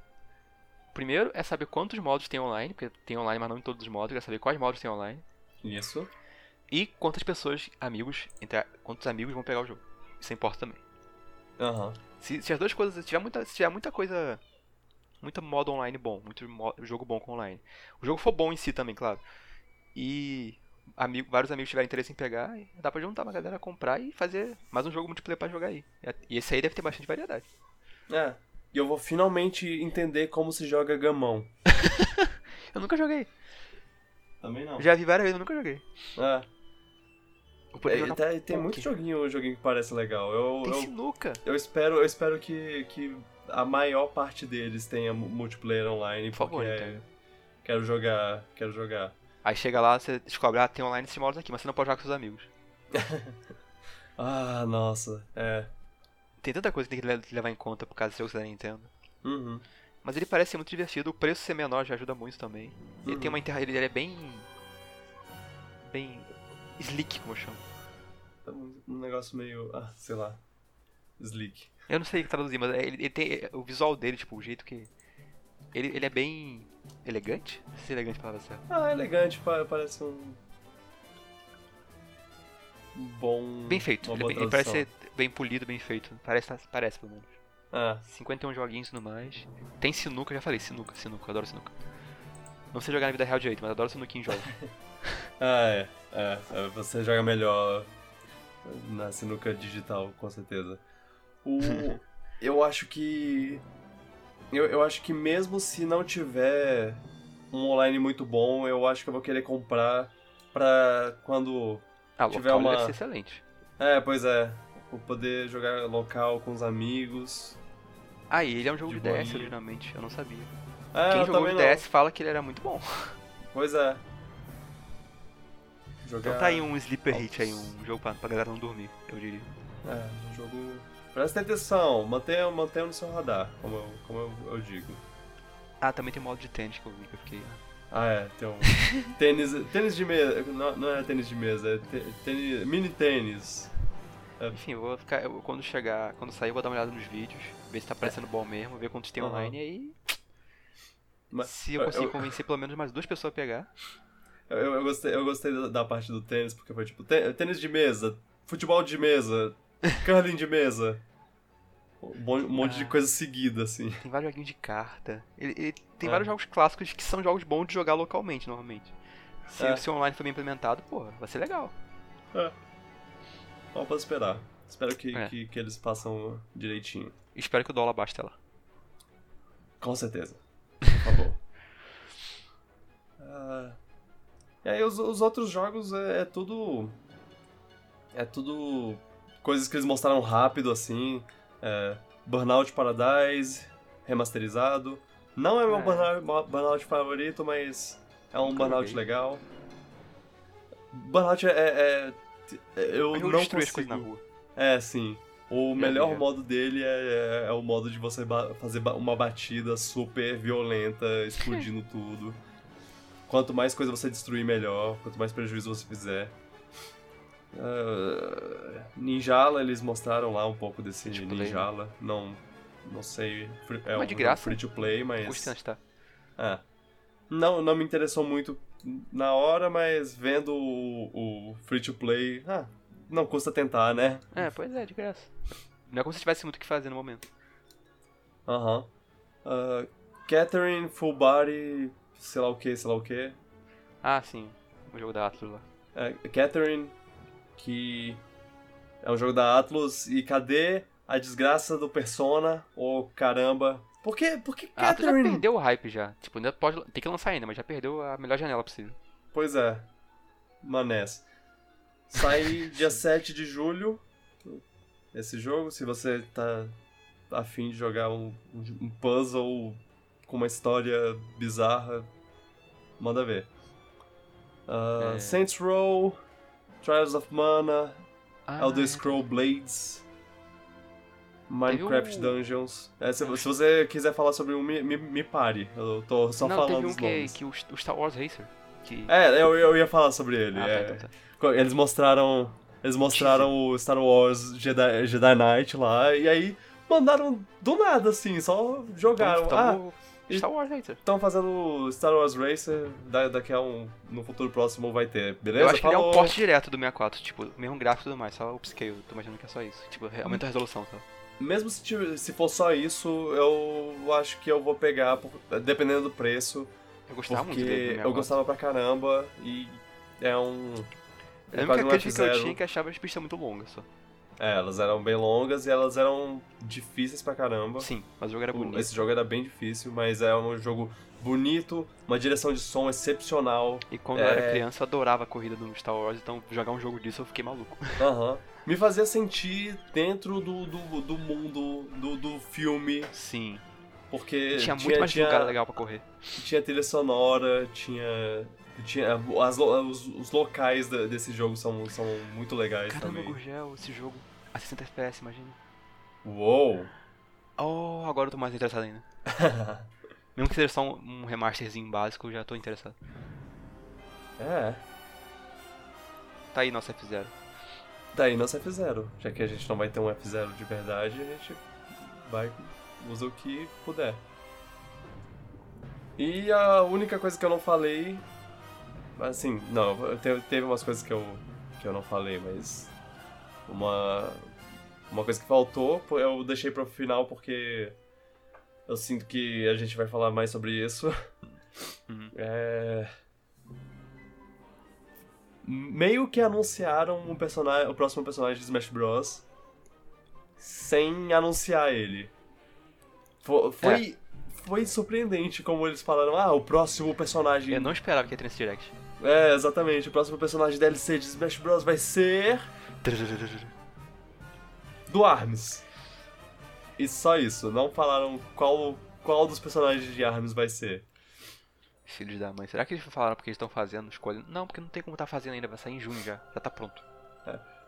Primeiro é saber quantos modos tem online, porque tem online, mas não em todos os modos, quero saber quais modos tem online.
Isso.
E quantas pessoas, amigos, entre quantos amigos vão pegar o jogo. Isso importa também.
Aham.
Se, se as duas coisas, se tiver muita, se tiver muita coisa, muita modo online bom, muito mo- jogo bom com online. O jogo for bom em si também, claro. E amigo, vários amigos tiverem interesse em pegar, dá pra juntar uma galera, comprar e fazer mais um jogo multiplayer pra jogar aí. E esse aí deve ter bastante variedade.
É. E eu vou finalmente entender como se joga gamão. <laughs>
Eu nunca joguei.
Também não.
Já vi várias vezes, eu nunca joguei.
É. É, tem, tem muito joguinho, joguinho que parece legal. Eu,
Tem
eu,
sinuca.
eu espero, eu espero que, que a maior parte deles tenha mu- multiplayer online,
Por favor,
porque
então.
quero jogar, quero jogar.
Aí chega lá, você descobre, ah, tem online esses modos aqui, mas você não pode jogar com seus amigos. <laughs>
Ah, nossa, é.
Tem tanta coisa que tem que le- levar em conta por causa do jogo da Nintendo.
Uhum.
Mas ele parece ser muito divertido, o preço ser menor já ajuda muito também. Ele
Uhum.
tem uma inter... ele é bem. bem. slick, como eu chamo.
Um um negócio meio, ah, sei lá, slick.
Eu não sei traduzir, mas ele, ele tem. é, O visual dele, tipo, o jeito que. Ele, ele é bem. elegante? Não sei se elegante é a palavra certa.
Ah, elegante, pa- parece um bom.
Bem feito. Ele, é ele parece ser bem polido, bem feito. Parece, parece pelo menos.
Ah,
51 joguinhos tudo mais. Tem sinuca, já falei, sinuca, sinuca, adoro sinuca. Não sei jogar na vida real direito, mas adoro sinuca em jogos. <laughs>
ah, é, é, é, Você joga melhor na sinuca digital, com certeza. O, <laughs> eu acho que. Eu, eu acho que mesmo se não tiver um online muito bom, eu acho que eu vou querer comprar pra quando.
Ah,
Tiver uma-
deve ser excelente.
É, pois é. Poder jogar local com os amigos.
Ah, e ele é um jogo
De
de, DS originalmente, eu não sabia.
É,
Quem jogou de
não.
DS fala que ele era muito bom. <laughs>
Pois é. Jogar...
Então tá aí um sleeper hit aí, um jogo pra, pra galera não dormir, eu diria.
É, um jogo. Presta atenção, mantenha, mantenha no seu radar, como eu, como eu, eu digo.
Ah, também tem modo de tênis que eu vi, que eu fiquei...
Ah, é, tem um. <laughs> tênis. Tênis de mesa. Não, não é tênis de mesa, é tê- tênis, mini tênis.
Enfim, eu vou ficar... eu- quando chegar, quando sair eu vou dar uma olhada nos vídeos, ver se tá parecendo bom mesmo, ver quantos tem
Aham.
online e aí...
Mas
Se eu conseguir convencer pelo menos mais duas pessoas a pegar...
eu, eu, eu gostei, eu gostei da, parte do tênis, porque foi tipo: tê- tênis de mesa, futebol de mesa, <laughs> curling de mesa. Um mon- monte de
Ah.
coisa seguida, assim.
Tem vários joguinhos de carta. Ele, ele tem
É.
vários jogos clássicos que são jogos bons de jogar localmente, normalmente. Se
É.
o seu online for bem implementado, porra, vai ser legal.
Vamos posso esperar. Espero que,
É.
que, que eles façam direitinho.
Espero que o dólar baixe até lá.
Com certeza. Por favor. Ah, <laughs> e aí os, os outros jogos é, é tudo. É tudo. Coisas que eles mostraram rápido, assim. É, Burnout Paradise, remasterizado. Não é meu
É.
Burnout, Burnout favorito, mas é um Burnout legal. Burnout é. É- eu
eu
não consigo.
coisas na rua.
É, sim. O melhor
é.
modo dele é, é- é o modo de você ba- fazer ba- uma batida super violenta, explodindo <laughs> tudo. Quanto mais coisa você destruir, melhor. Quanto mais prejuízo você fizer. Uh, Ninjala, eles mostraram lá um pouco desse
Free to play,
Ninjala. Não, não sei. free- É um
de graça.
free to play, mas.
Custa tá?
É. Não, não me interessou muito na hora, mas vendo o, o free to play. Ah, não custa tentar, né?
É, pois é, de graça. Não é como se tivesse muito o que fazer no momento.
Aham. Ah, Catherine, Full Body, sei lá o que, sei lá o que.
Ah, sim. O jogo da Atlas lá.
É, Catherine, que é um jogo da Atlus, e cadê a desgraça do Persona? Ô caramba. Por que, por que
A Atlas já
Catherine?
perdeu o hype já. Tipo, ainda pode. Tem que lançar ainda, mas já perdeu a melhor janela possível.
Pois é. Manés. Sai dia <laughs> 7 de julho. Esse jogo, se você tá afim de jogar um, um puzzle com uma história bizarra, manda ver. Ah,
É.
Saints Row, Trials of Mana,
Ah,
Elder
é.
Scroll Blades, Minecraft
um-
Dungeons. É, se, se você quiser falar sobre um, me, me, me pare. Eu tô só
Não,
falando
teve um
os
que,
nomes.
que o, o Star Wars Racer. Que...
É, eu, eu ia falar sobre ele.
ah,
é.
tá, então tá.
Co- Eles mostraram. Eles mostraram o Star Wars Jedi, Jedi Knight lá, e aí mandaram do nada, assim, só jogaram.
Então,
ah,
tamo- Star Wars Racer.
estão fazendo Star Wars Racer, da- daqui a um. No futuro próximo vai ter, beleza?
Eu acho que ele é um
Falou.
porte direto do 64, tipo, mesmo gráfico e tudo mais, só upscale, tô imaginando que é só isso. Tipo, aumenta a resolução, tá?
Mesmo se, se for só isso, eu acho que eu vou pegar, por- dependendo do preço,
Eu gostava muito
porque
dele. do
eu
64.
gostava pra caramba e é um. É
a crítica que eu
F0.
tinha é que achava as pistas muito longas só.
É, elas eram bem longas e elas eram difíceis pra caramba.
Sim, mas o jogo era bonito.
Esse jogo era bem difícil, mas é um jogo bonito, uma direção de som excepcional.
E quando eu era
É.
criança, eu adorava a corrida do Star Wars, então jogar um jogo disso eu fiquei maluco.
Aham. Me fazia sentir dentro do, do, do mundo do, do filme,
Sim.
porque
tinha muito mais
tinha,
lugar legal pra correr.
tinha trilha sonora, tinha. tinha as os, os locais da- desse jogo são, são muito legais
Caramba,
também.
Gurgel, esse jogo a 60 FPS, imagina.
Uou!
Oh, agora eu tô mais interessado ainda. <laughs> Mesmo que seja só um, um remasterzinho básico, eu já tô interessado.
É.
Tá aí nosso F0.
Daí nosso F0. Já que a gente não vai ter um F0 de verdade, a gente vai usa o que puder. E a única coisa que eu não falei. Assim, não, teve, teve umas coisas que eu, que eu não falei, mas. Uma. Uma coisa que faltou, eu deixei pro final porque. Eu sinto que a gente vai falar mais sobre isso.
Uhum.
É meio que anunciaram um personagem, o próximo personagem de Smash Bros. sem anunciar ele. Fo- Foi, foi, surpreendente como eles falaram, ah, o próximo personagem.
Eu não esperava que ia ter nesse direct.
É, exatamente, o próximo personagem DLC de Smash Bros. vai ser. do ARMS. E só isso, não falaram qual, qual dos personagens de ARMS vai ser.
Filhos da mãe. Será que eles falaram porque eles estão fazendo, escolhendo? Não, porque não tem como tá fazendo ainda, vai sair em junho já. Já tá pronto.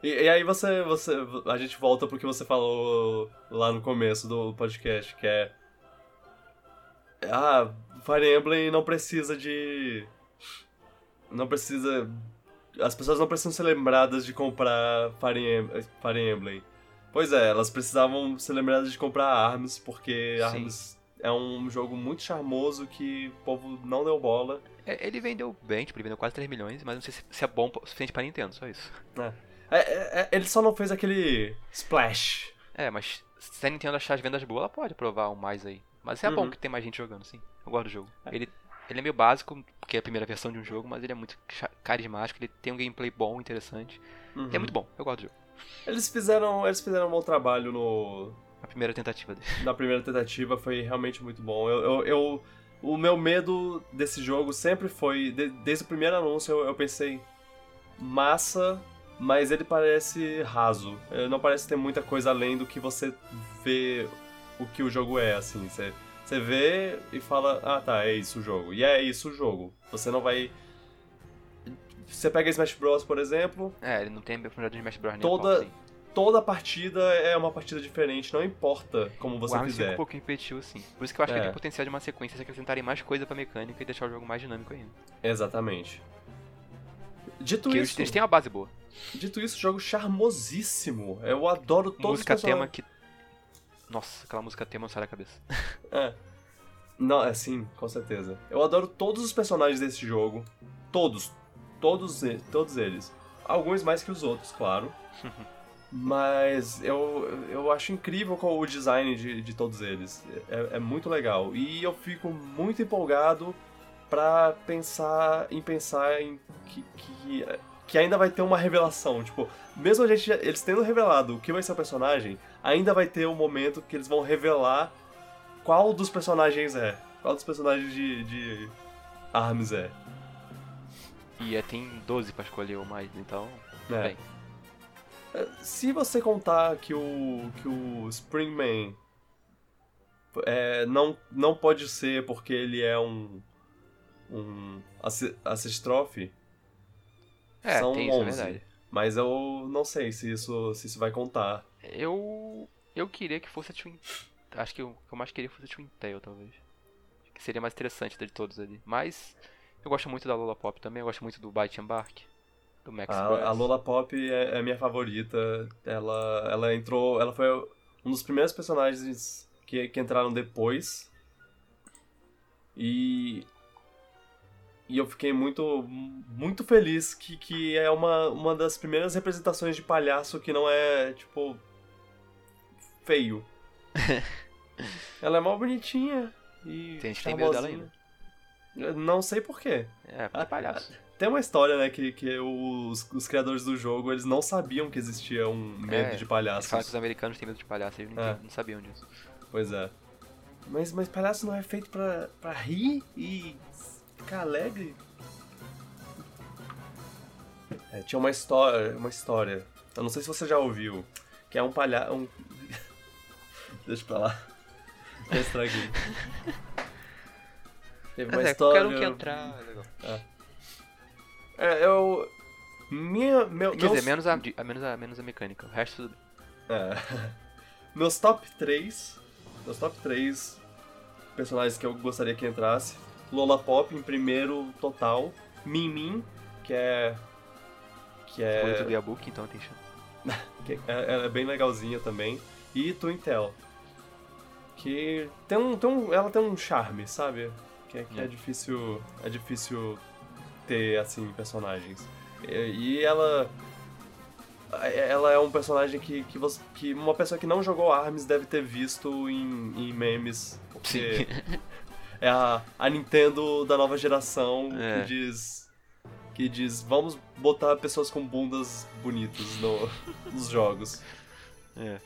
E, e aí você, você. A gente volta pro que você falou lá no começo do podcast, que é. Ah, Fire Emblem não precisa de. Não precisa. As pessoas não precisam ser lembradas de comprar Fire, Em- Fire Emblem. Pois é, elas precisavam ser lembradas de comprar ARMS, porque
Sim.
É um jogo muito charmoso que o povo não deu bola.
É, ele vendeu bem, tipo, ele vendeu quase 3 milhões, mas não sei se, se é bom o suficiente pra Nintendo, só isso.
É, é, é, ele só não fez aquele splash.
É, mas se a Nintendo achar as vendas boas, ela pode provar um mais aí. Mas é bom
Uhum.
que tem mais gente jogando, sim. Eu gosto do jogo. Ele, ele é meio básico, porque é a primeira versão de um jogo, mas ele é muito carismático, ele tem um gameplay bom, interessante.
Uhum.
É muito bom, eu gosto do jogo.
Eles fizeram, eles fizeram um bom trabalho no,
A primeira tentativa dele.
na primeira tentativa, foi realmente muito bom. Eu, eu, eu- o meu medo desse jogo sempre foi, de- desde o primeiro anúncio, eu, eu pensei, massa, mas ele parece raso. Ele não parece ter muita coisa além do que você vê o que o jogo é, assim. Você, você vê e fala, ah tá, é isso o jogo. E é isso o jogo. Você não vai... Você pega Smash Bros, por exemplo,
É, ele não tem a profundidade de Smash Bros.
Toda-
assim.
Toda partida é uma partida diferente, não importa como você
o Arms fica
fizer.
um pouco repetitivo, assim. Por isso que eu acho que
É.
ele tem potencial de uma sequência se acrescentarem mais coisa pra mecânica e deixar o jogo mais dinâmico ainda.
Exatamente. Dito
Porque
isso,
eles, têm uma base boa.
dito isso, jogo charmosíssimo. Eu adoro todos
música
os
tema que. Nossa, aquela música tema não sai da cabeça. <laughs> <laughs>
É. Não, é sim, com certeza. Eu adoro todos os personagens desse jogo. Todos. Todos, todos eles. Alguns mais que os outros, claro. <laughs> Mas eu, eu acho incrível com o design de, de todos eles. É, é muito legal. E eu fico muito empolgado pra pensar em pensar em que, que, que ainda vai ter uma revelação. Tipo, mesmo a gente, eles tendo revelado o que vai ser o personagem, ainda vai ter um momento que eles vão revelar qual dos personagens é. Qual dos personagens de, de ARMS é.
E é, tem 12 pra escolher ou mais, então.
É.
Bem,
Se você contar que o que o Springman é, não, não pode ser porque ele é um um assi- assist trophy,
é,
São
tem isso, é
11.
verdade.
mas eu não sei se isso se isso vai contar.
Eu. Eu queria que fosse a Twin. Acho que o que eu mais queria fosse a Twin Tail, talvez. Acho que seria mais interessante de todos ali. Mas. Eu gosto muito da Lola Pop também, eu gosto muito do Bite and Bark. Do Max
A, a Lola Pop é, é minha favorita. Ela ela entrou, ela foi um dos primeiros personagens que, que entraram depois. E e eu fiquei muito muito feliz que, que é uma, uma das primeiras representações de palhaço que não é, tipo, feio. <laughs> ela é mó bonitinha e
Tem gente que tem medo dela.
Eu Não sei porquê.
É, porque
Ah,
é palhaço.
Tem uma história, né, que, que os, os criadores do jogo, eles não sabiam que existia um medo
É,
de palhaços.
falam que os americanos têm medo de palhaço, eles não,
É.
não sabiam disso.
Pois é. Mas, mas palhaço não é feito pra, pra rir e ficar alegre? É, tinha uma história, uma história. Eu não sei se você já ouviu. Que é um palhaço. Um... <laughs> Deixa pra lá. Já estraguei. <laughs> Teve uma
é,
história.
qualquer um que entrar é legal.
É, eu. Minha. Meu,
Quer
meus-
dizer, menos a, a- menos, a, menos a mecânica. O resto tudo bem.
É. <laughs> Meus top 3. Meus top 3 personagens que eu gostaria que entrasse. Lola Pop em primeiro total. Min Min, que é. Que
Favorito do
é.
Yabuki, então tem chance. <laughs>
é, ela é bem legalzinha também. E Twintel. Que tem um, tem um. Ela tem um charme, sabe? Que, é- que é
É.
difícil. É difícil ter, assim, personagens. E, ela. Ela é um personagem que, que, você, que uma pessoa que não jogou ARMS deve ter visto em, em memes. Porque <laughs> é a, a Nintendo da nova geração
É.
que diz. Que diz, vamos botar pessoas com bundas bonitas no, nos jogos.
É.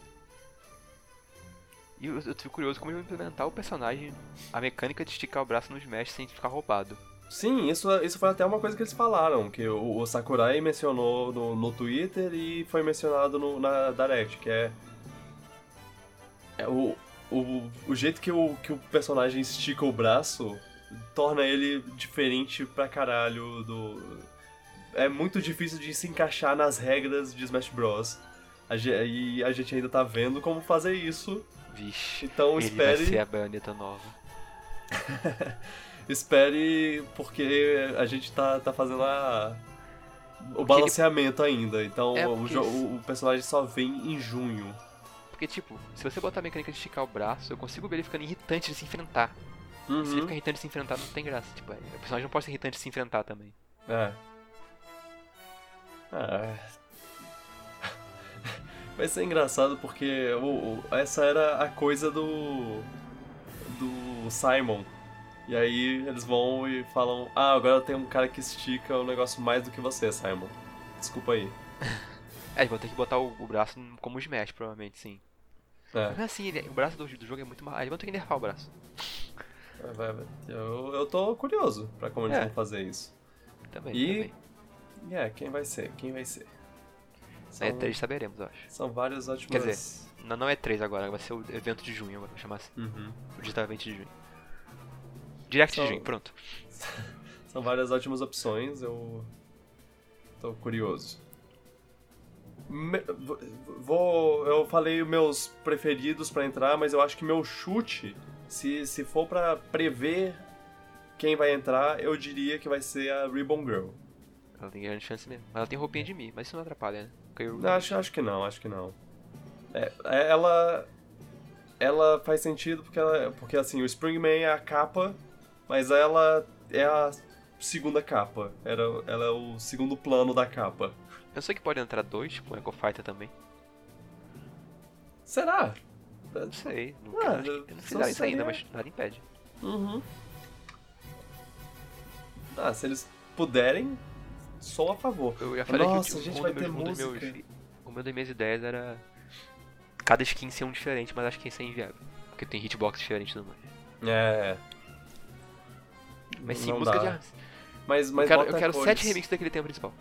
E eu, eu fico curioso como ele vai implementar o personagem, a mecânica de esticar o braço nos Smash sem ficar roubado.
Sim, isso, isso foi até uma coisa que eles falaram, que o, o Sakurai mencionou no, no Twitter e foi mencionado no- na Direct, que é. é o, o, o jeito que o, que o personagem estica o braço torna ele diferente pra caralho do. É muito difícil de se encaixar nas regras de Smash Bros. A E a gente ainda tá vendo como fazer isso.
Vixe,
Então
ele
espere.
vai ser a baioneta nova. <laughs>
Espere, porque a gente tá, tá fazendo a, o balanceamento ainda. Então
É,
o,
porque
o personagem só vem em junho.
Porque, tipo, se você botar a mecânica de esticar o braço, eu consigo ver ele ficando irritante de se enfrentar. Se ele
Uhum.
ficar irritante de se enfrentar, não tem graça. Tipo, é, o personagem não pode ser irritante de se enfrentar também.
É. Ah. <laughs> Vai ser engraçado porque o- essa era a coisa do. do Simon. E aí eles vão e falam: Ah, agora tem um cara que estica o negócio mais do que você, Simon. Desculpa aí. <laughs>
É, eles vão ter que botar o, o braço como Smash, provavelmente, sim.
É.
Mas assim, ele- o braço do, do jogo é muito mais. Eles vão ter que nerfar o braço.
Vai- vai- Eu, eu tô curioso pra como eles
É.
vão fazer isso.
Também,
E-
também.
É, quem vai ser? Quem vai ser?
Na
São,
E3 saberemos, eu acho.
são vários ótimos.
Quer dizer, Não, não é 3 agora, vai ser o evento de junho, vou chamar assim.
Uhum.
O digital event de junho. Direct
Só-
de pronto. <laughs>
São várias ótimas opções, eu tô curioso. Me- Vou, eu falei meus preferidos pra entrar, mas eu acho que meu chute, se, se for pra prever quem vai entrar, eu diria que vai ser a Ribbon Girl.
Ela tem grande chance mesmo. Mas ela tem roupinha de mim, mas isso não atrapalha, né? Eu...
Não, acho, acho que não, acho que não. É, é, ela. Ela faz sentido porque ela. Porque assim, o Springman é a capa, mas ela é a segunda capa. Era, ela é o segundo plano da capa.
Eu sei que pode entrar dois, tipo um Echo Fighter também.
Será?
Não sei. Não,
Ah,
acho que- não fizeram isso ainda, mas nada impede.
Uhum. Ah, se eles puderem, sou a favor.
Eu já falei
Nossa,
que
a
o,
gente
um
vai ter
meus,
música.
meus, o meu das minhas ideias era cada skin ser um diferente, mas acho que isso é inviável. Porque tem hitbox diferente no mundo.
É.
Mas sim,
Não
música
dá.
de armas.
Mas, mas
eu quero, eu quero
cores.
sete remixes daquele tema principal.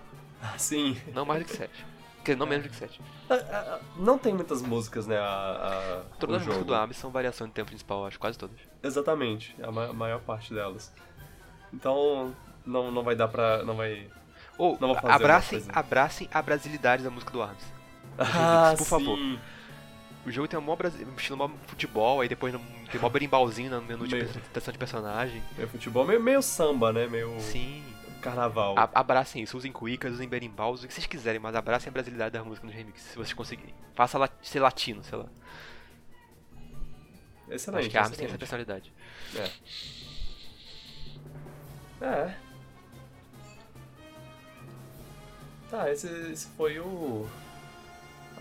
<laughs>
Sim.
Não mais do que sete. Quer dizer, não menos do que sete.
Ah, ah, ah, Não tem muitas músicas, né? A, a,
Todas as músicas do Arms são variação de tema principal, acho, quase todas.
Exatamente, a ma- maior parte delas. Então, não, não vai dar pra. Não vai.
Ou,
Não vou fazer
abracem, abracem a brasilidade da música do Arms.
Ah,
por favor. O jogo tem um mó estilo mó futebol, aí depois tem mó berimbalzinho no menu <laughs> de
Meio.
apresentação de personagem.
Meio futebol, meio, meio samba, né? Meio
Sim.
carnaval.
A- abracem isso, usem cuicas, usem berimbaus, o que vocês quiserem, mas abracem a brasilidade da música nos remixes, se vocês conseguirem. Faça la ser latino, sei lá.
Excelente.
Acho que a Arms tem essa personalidade.
É. Tá, esse, esse foi o.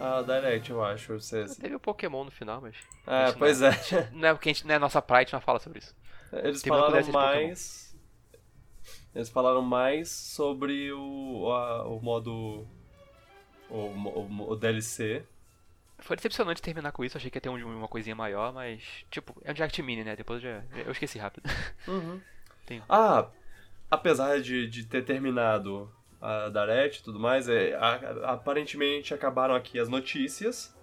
A Direct, eu acho. Vocês...
Teve o Pokémon no final, mas.
É, pois é.
Não é porque a gente, não é nossa praia, a gente não fala sobre isso.
Eles
Teve
falaram mais. Eles falaram mais sobre o, a- o modo. O, o, o DLC.
Foi decepcionante terminar com isso, achei que ia ter um- uma coisinha maior, mas. Tipo, é um Direct Mini, né? Depois eu já. Eu esqueci rápido. <laughs> Tem.
Ah, apesar de, de ter terminado a Direct e tudo mais, é, a- aparentemente acabaram aqui as notícias.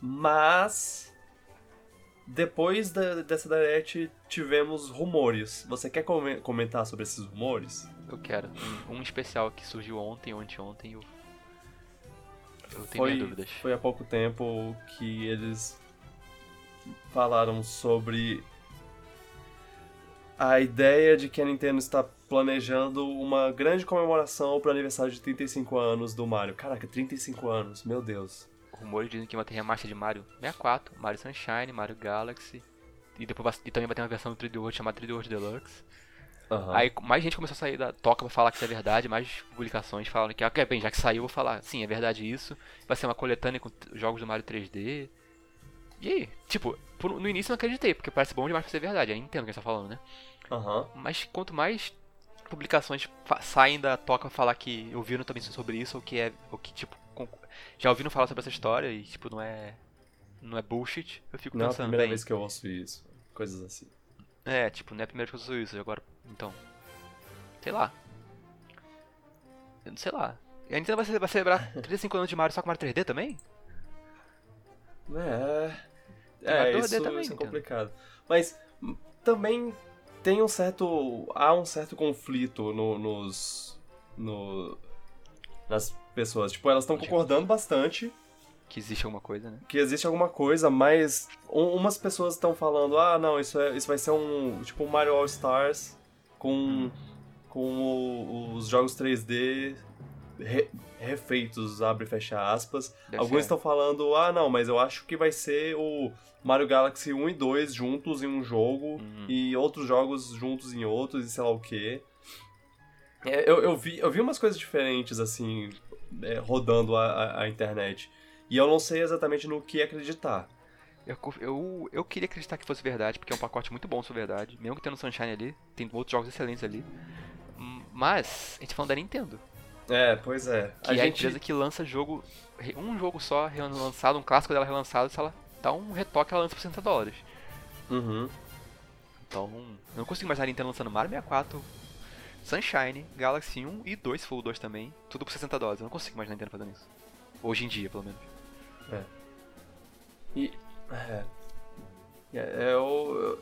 Mas. Depois da- dessa Direct tivemos rumores. Você quer come- comentar sobre esses rumores?
Eu quero. Um, um especial que surgiu ontem ou anteontem, eu. Eu tenho
foi,
dúvidas.
foi há pouco tempo que eles falaram sobre a ideia de que a Nintendo está planejando uma grande comemoração para o aniversário de 35 anos do Mario. Caraca, 35 anos, meu Deus.
Rumores dizem que vai ter remaster de Mario 64, Mario Sunshine, Mario Galaxy. E, depois e também vai ter uma versão do 3D World chamada 3D World Deluxe.
Aham.
Aí mais gente começou a sair da toca pra falar que isso é verdade, mais publicações falando que, ok, bem, já que saiu, vou falar, sim, é verdade isso. Vai ser uma coletânea com jogos do Mario 3D. E aí, tipo, por- no início eu não acreditei, porque parece bom demais pra ser verdade, aí entendo o que ele tá falando, né?
Aham.
Mas quanto mais publicações saem da toca falar que ouviram também sobre isso, ou que é. Ou que, tipo, já ouviram falar sobre essa história e, tipo, não é. Não é bullshit, eu fico
Não é a
pensando,
primeira
bem,
vez que eu ouço isso. Coisas assim.
é, tipo, não é a primeira vez que eu sou isso, agora, então. Sei lá. Eu não sei lá. E a Nintendo vai, ce- vai celebrar 35 <laughs> anos de Mario só com Mario 3D também?
É. É, isso,
2D também,
isso é
Nintendo.
complicado. Mas hum, também tem um certo. Há um certo conflito no- nos. No, nas pessoas. Tipo, elas estão concordando bastante
Que existe alguma coisa, né?
que existe alguma coisa, mas um- umas pessoas estão falando, ah, não, isso, é, isso vai ser um. Tipo um Mario All Stars com. com o- os jogos 3D re- refeitos, abre e fecha aspas.
Deve
Alguns
ser.
estão falando, ah, não, mas eu acho que vai ser o Mario Galaxy 1 e 2 juntos em um jogo
Uhum.
e outros jogos juntos em outros e sei lá o quê. É, eu, eu, vi, eu vi umas coisas diferentes, assim, é, rodando a, a- a internet. E eu não sei exatamente no que acreditar.
Eu, eu, eu queria acreditar que fosse verdade, porque é um pacote muito bom, se for verdade. Mesmo que tendo Sunshine ali, tem outros jogos excelentes ali. Mas, a gente tá falando da Nintendo,
É, pois é.
que
a
é a
gente.
empresa que lança jogo, um jogo só relançado, um clássico dela relançado, se ela dá um retoque, ela lança por 60 dólares.
Uhum.
Então, eu não consigo imaginar a Nintendo lançando Mario 64, Sunshine, Galaxy 1 e 2, se for o 2 também, tudo por 60 dólares. Eu não consigo imaginar a Nintendo fazendo isso. Hoje em dia, pelo menos.
E. É. É, eu,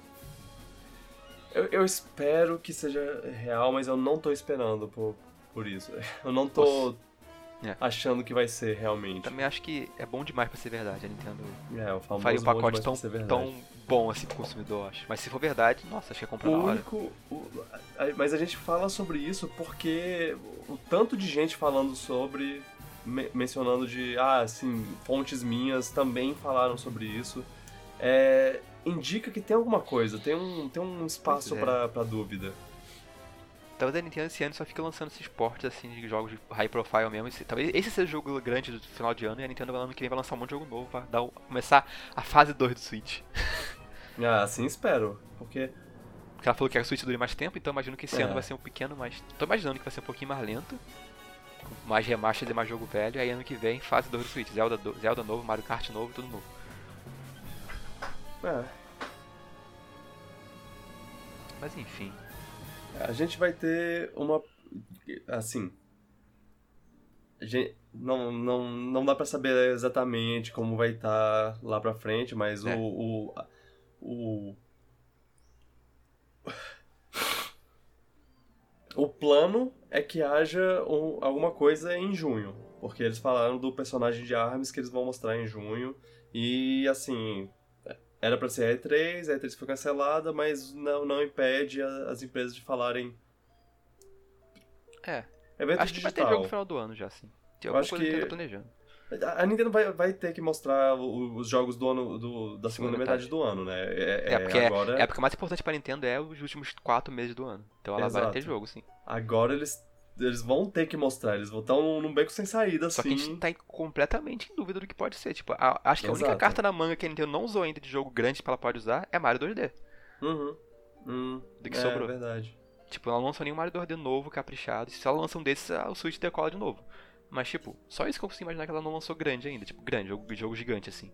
eu. Eu espero que seja real, mas eu não tô esperando por, por isso. <laughs> Eu não tô.
É.
achando que vai ser realmente.
Também acho que é bom demais pra ser verdade. A Nintendo
É, o famoso
faria um
bom
pacote tão, tão bom assim pro consumidor, acho. Mas se for verdade, nossa, acho que é comprar
O
na
único. o- mas a gente fala sobre isso porque o tanto de gente falando sobre. me- mencionando de. Ah, assim, fontes minhas também falaram sobre isso. É, indica que tem alguma coisa, tem um, tem um espaço
é.
pra dúvida.
Talvez a Nintendo esse ano só fique lançando esses portes assim de jogos de high profile mesmo. Esse- talvez esse seja o jogo grande do final de ano e a Nintendo ano que vem vai lançar um monte de jogo novo pra dar começar a fase 2 do Switch. <laughs>
Ah, assim espero. Porque.
Porque ela falou que a Switch dure mais tempo, então imagino que esse
É.
ano vai ser um pequeno mais. Tô imaginando que vai ser um pouquinho mais lento. Com mais remaster e mais jogo velho. Aí ano que vem, fase 2 do Switch. Zelda, do- Zelda novo, Mario Kart novo, tudo novo.
É,
Mas enfim.
A gente vai ter uma. Assim. a gente- não, não, não dá pra saber exatamente como vai estar lá pra frente, mas
É.
o, o. O. O plano é que haja um- alguma coisa em junho. Porque eles falaram do personagem de Arms que eles vão mostrar em junho. E assim. Era pra ser a E3, a E3 foi cancelada, mas não, não impede a- as empresas de falarem.
É.
Evento
acho que vai
digital.
ter jogo no final do ano já, sim. Tem
Eu
alguma
acho
coisa que eu tô planejando.
A Nintendo vai, vai ter que mostrar os jogos do ano do- da segunda
Segunda
metade.
metade.
do ano, né? É,
É, porque é-
agora,
É, a época mais importante pra Nintendo é os últimos 4 meses do ano. Então ela vai
Exato.
ter jogo, sim.
agora eles, eles vão ter que mostrar. Eles vão estar num beco sem saída,
Só que
assim.
a gente tá em- completamente em dúvida do que pode ser. Tipo, a- acho que a única
Exato.
carta na manga que a Nintendo não usou ainda de jogo grande que ela pode usar é Mario 2D.
Uhum. Hum,
Do que
é,
sobrou.
verdade.
Tipo, ela não lançou nenhum Mario 2D novo, caprichado. Se ela lança um desses, ah, o Switch decola de novo. Mas, tipo, só isso que eu consigo imaginar que ela não lançou grande ainda. Tipo, grande, jogo, jogo gigante, assim.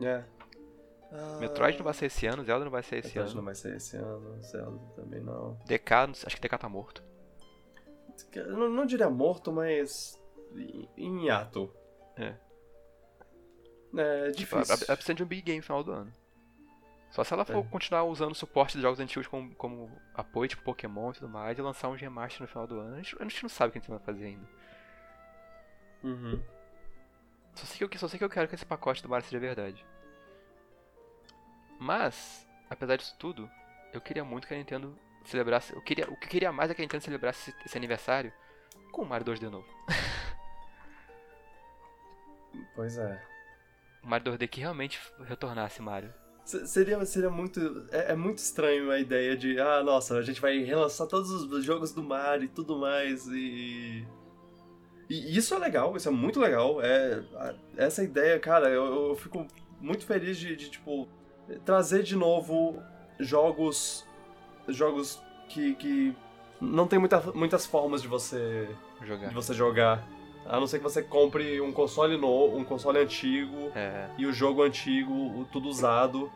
É. Ah,
Metroid não vai ser esse ano, Zelda não vai ser esse
Metroid
ano.
não vai ser esse ano, Zelda também não.
DK, acho que DK tá morto.
Não, não diria morto, mas. em- hiato.
É.
É
Tipo,
difícil.
ela precisa de um big game no final do ano. Só se ela for
É.
continuar usando o suporte de jogos antigos como, como apoio, tipo Pokémon e tudo mais, e lançar um remaster no final do ano. A gente, a gente não sabe o que a gente vai fazer ainda.
Uhum.
Só sei, que eu, só sei que eu quero que esse pacote do Mario seja verdade. Mas, apesar disso tudo, eu queria muito que a Nintendo celebrasse. Eu queria, o que eu queria mais é que a Nintendo celebrasse esse, esse aniversário com o Mario 2D novo. <laughs>
Pois é.
O Mario 2D que realmente retornasse Mario.
Se- Seria, seria muito. É, é muito estranho a ideia de. Ah, nossa, a gente vai relançar todos os jogos do Mario e tudo mais. E. E isso é legal, isso é muito legal. É, essa ideia, cara, eu, eu fico muito feliz de, de, tipo, trazer de novo jogos. Jogos que. que não tem muita, muitas formas de você
Jogar.
de você jogar. A não ser que você compre um console novo, um console antigo
É.
e o jogo antigo, tudo usado.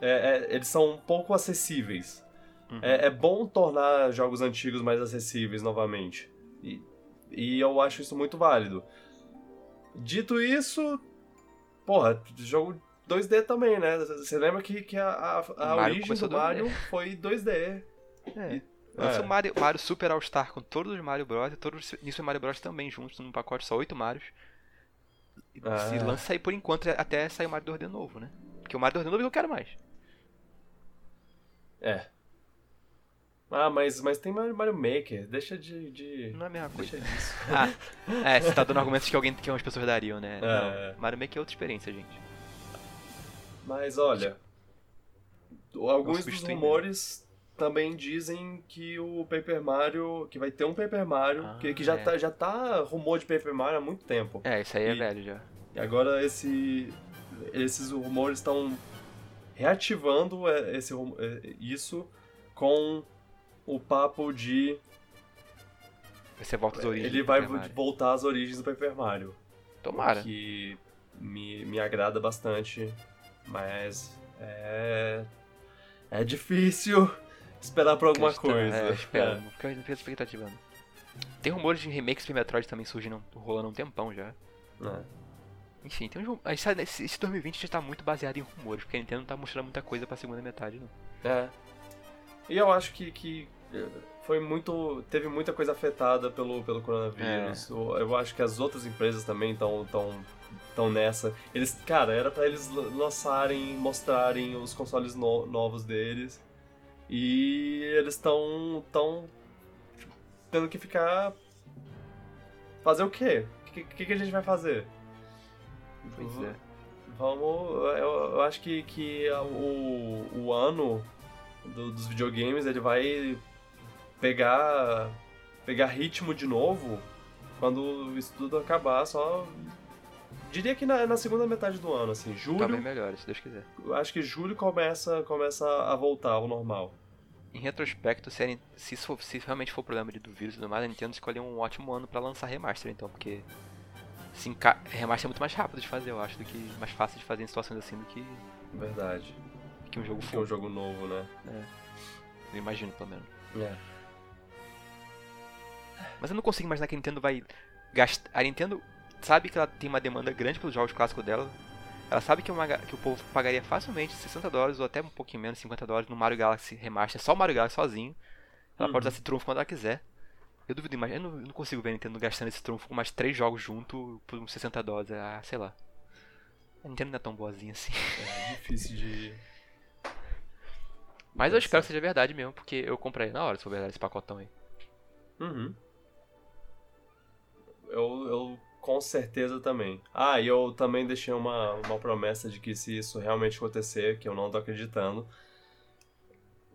É, é, eles são um pouco acessíveis.
Uhum.
É, é bom tornar jogos antigos mais acessíveis novamente. E, e eu acho isso muito válido. Dito isso, porra, jogo 2D também, né? Você lembra que, que a, a, a
Mario
origem do
2D.
Mario foi 2D.
É.
E-
Lança
é.
o Mario, Mario Super All Star com todos os Mario Bros. e todos os Super Mario Bros. também juntos num pacote, só 8 Marios. E
Ah.
Se lança aí por enquanto até sair o Mario 2D novo, né? Porque o Mario 2D novo eu quero mais.
É. Ah, mas, mas tem Mario, Mario Maker, deixa de. de...
Não é a mesma coisa.
Deixa disso. <laughs>
Ah, é, você tá dando argumentos que alguém que umas pessoas dariam, né?
É.
Não, Mario Maker é outra experiência, gente.
Mas olha, alguns dos rumores também dizem que o Paper Mario, que vai ter um Paper Mario,
Ah,
que, que já,
é.
tá, já tá rumor de Paper Mario há muito tempo.
É, isso aí é
E-
velho já.
E agora esse, esses rumores estão reativando é, esse, é, isso com o papo de
Você volta às origens.
ele vai voltar às origens do Paper Mario.
Tomara.
Que me, me agrada bastante, mas é. É difícil esperar por alguma
Acreditar,
coisa.
É, espera,
É.
fica fica expectativa. Tem rumores de remakes de Metroid também surgindo, rolando há um tempão já.
É.
Enfim, tem um, esse, esse esse 2020 já tá muito baseado em rumores, porque a Nintendo não tá mostrando muita coisa pra segunda metade, não.
É. E eu acho que, que foi muito. teve muita coisa afetada pelo, pelo coronavírus.
É.
Eu, eu acho que as outras empresas também estão tão, tão nessa. Eles, cara, era pra eles lan- lançarem, mostrarem os consoles no- novos deles. E eles estão tão tendo que ficar fazer o quê? O que, que, que a gente vai fazer?
Pois é.
Vamos. Eu, eu acho que, que o, o ano do- dos videogames ele vai pegar. pegar ritmo de novo quando isso tudo acabar, só. Diria que na, na segunda metade do ano, assim, julho.
Talvez melhore, se Deus quiser.
eu Acho que julho começa, começa a voltar ao normal.
Em retrospecto, se, se, se realmente for problema de, do vírus e tudo mais, a Nintendo escolheu um ótimo ano pra lançar remaster, então, porque se enca... remaster é muito mais rápido de fazer, eu acho, do que mais fácil de fazer em situações assim do que,
Verdade.
que um jogo
Que é um jogo novo, né?
Eu imagino, pelo menos.
É.
Mas eu não consigo imaginar que a Nintendo vai gastar. A Nintendo sabe que ela tem uma demanda grande pelos jogos clássicos dela. Ela sabe que, uma que o povo pagaria facilmente 60 dólares ou até um pouquinho menos, 50 dólares no Mario Galaxy Remaster, só o Mario Galaxy sozinho. Ela
Uhum.
pode usar esse trunfo quando ela quiser. Eu duvido, mas eu não, eu não consigo ver a Nintendo gastando esse trunfo com mais três jogos junto por uns 60 dólares. Ah, sei lá. A Nintendo não é tão boazinha assim.
É difícil de. <laughs>
Mas eu espero que seja verdade mesmo, porque eu comprei na hora se for verdade esse pacotão aí.
Uhum. Eu, eu com certeza também. Ah, e eu também deixei uma, uma promessa de que se isso realmente acontecer, que eu não tô acreditando,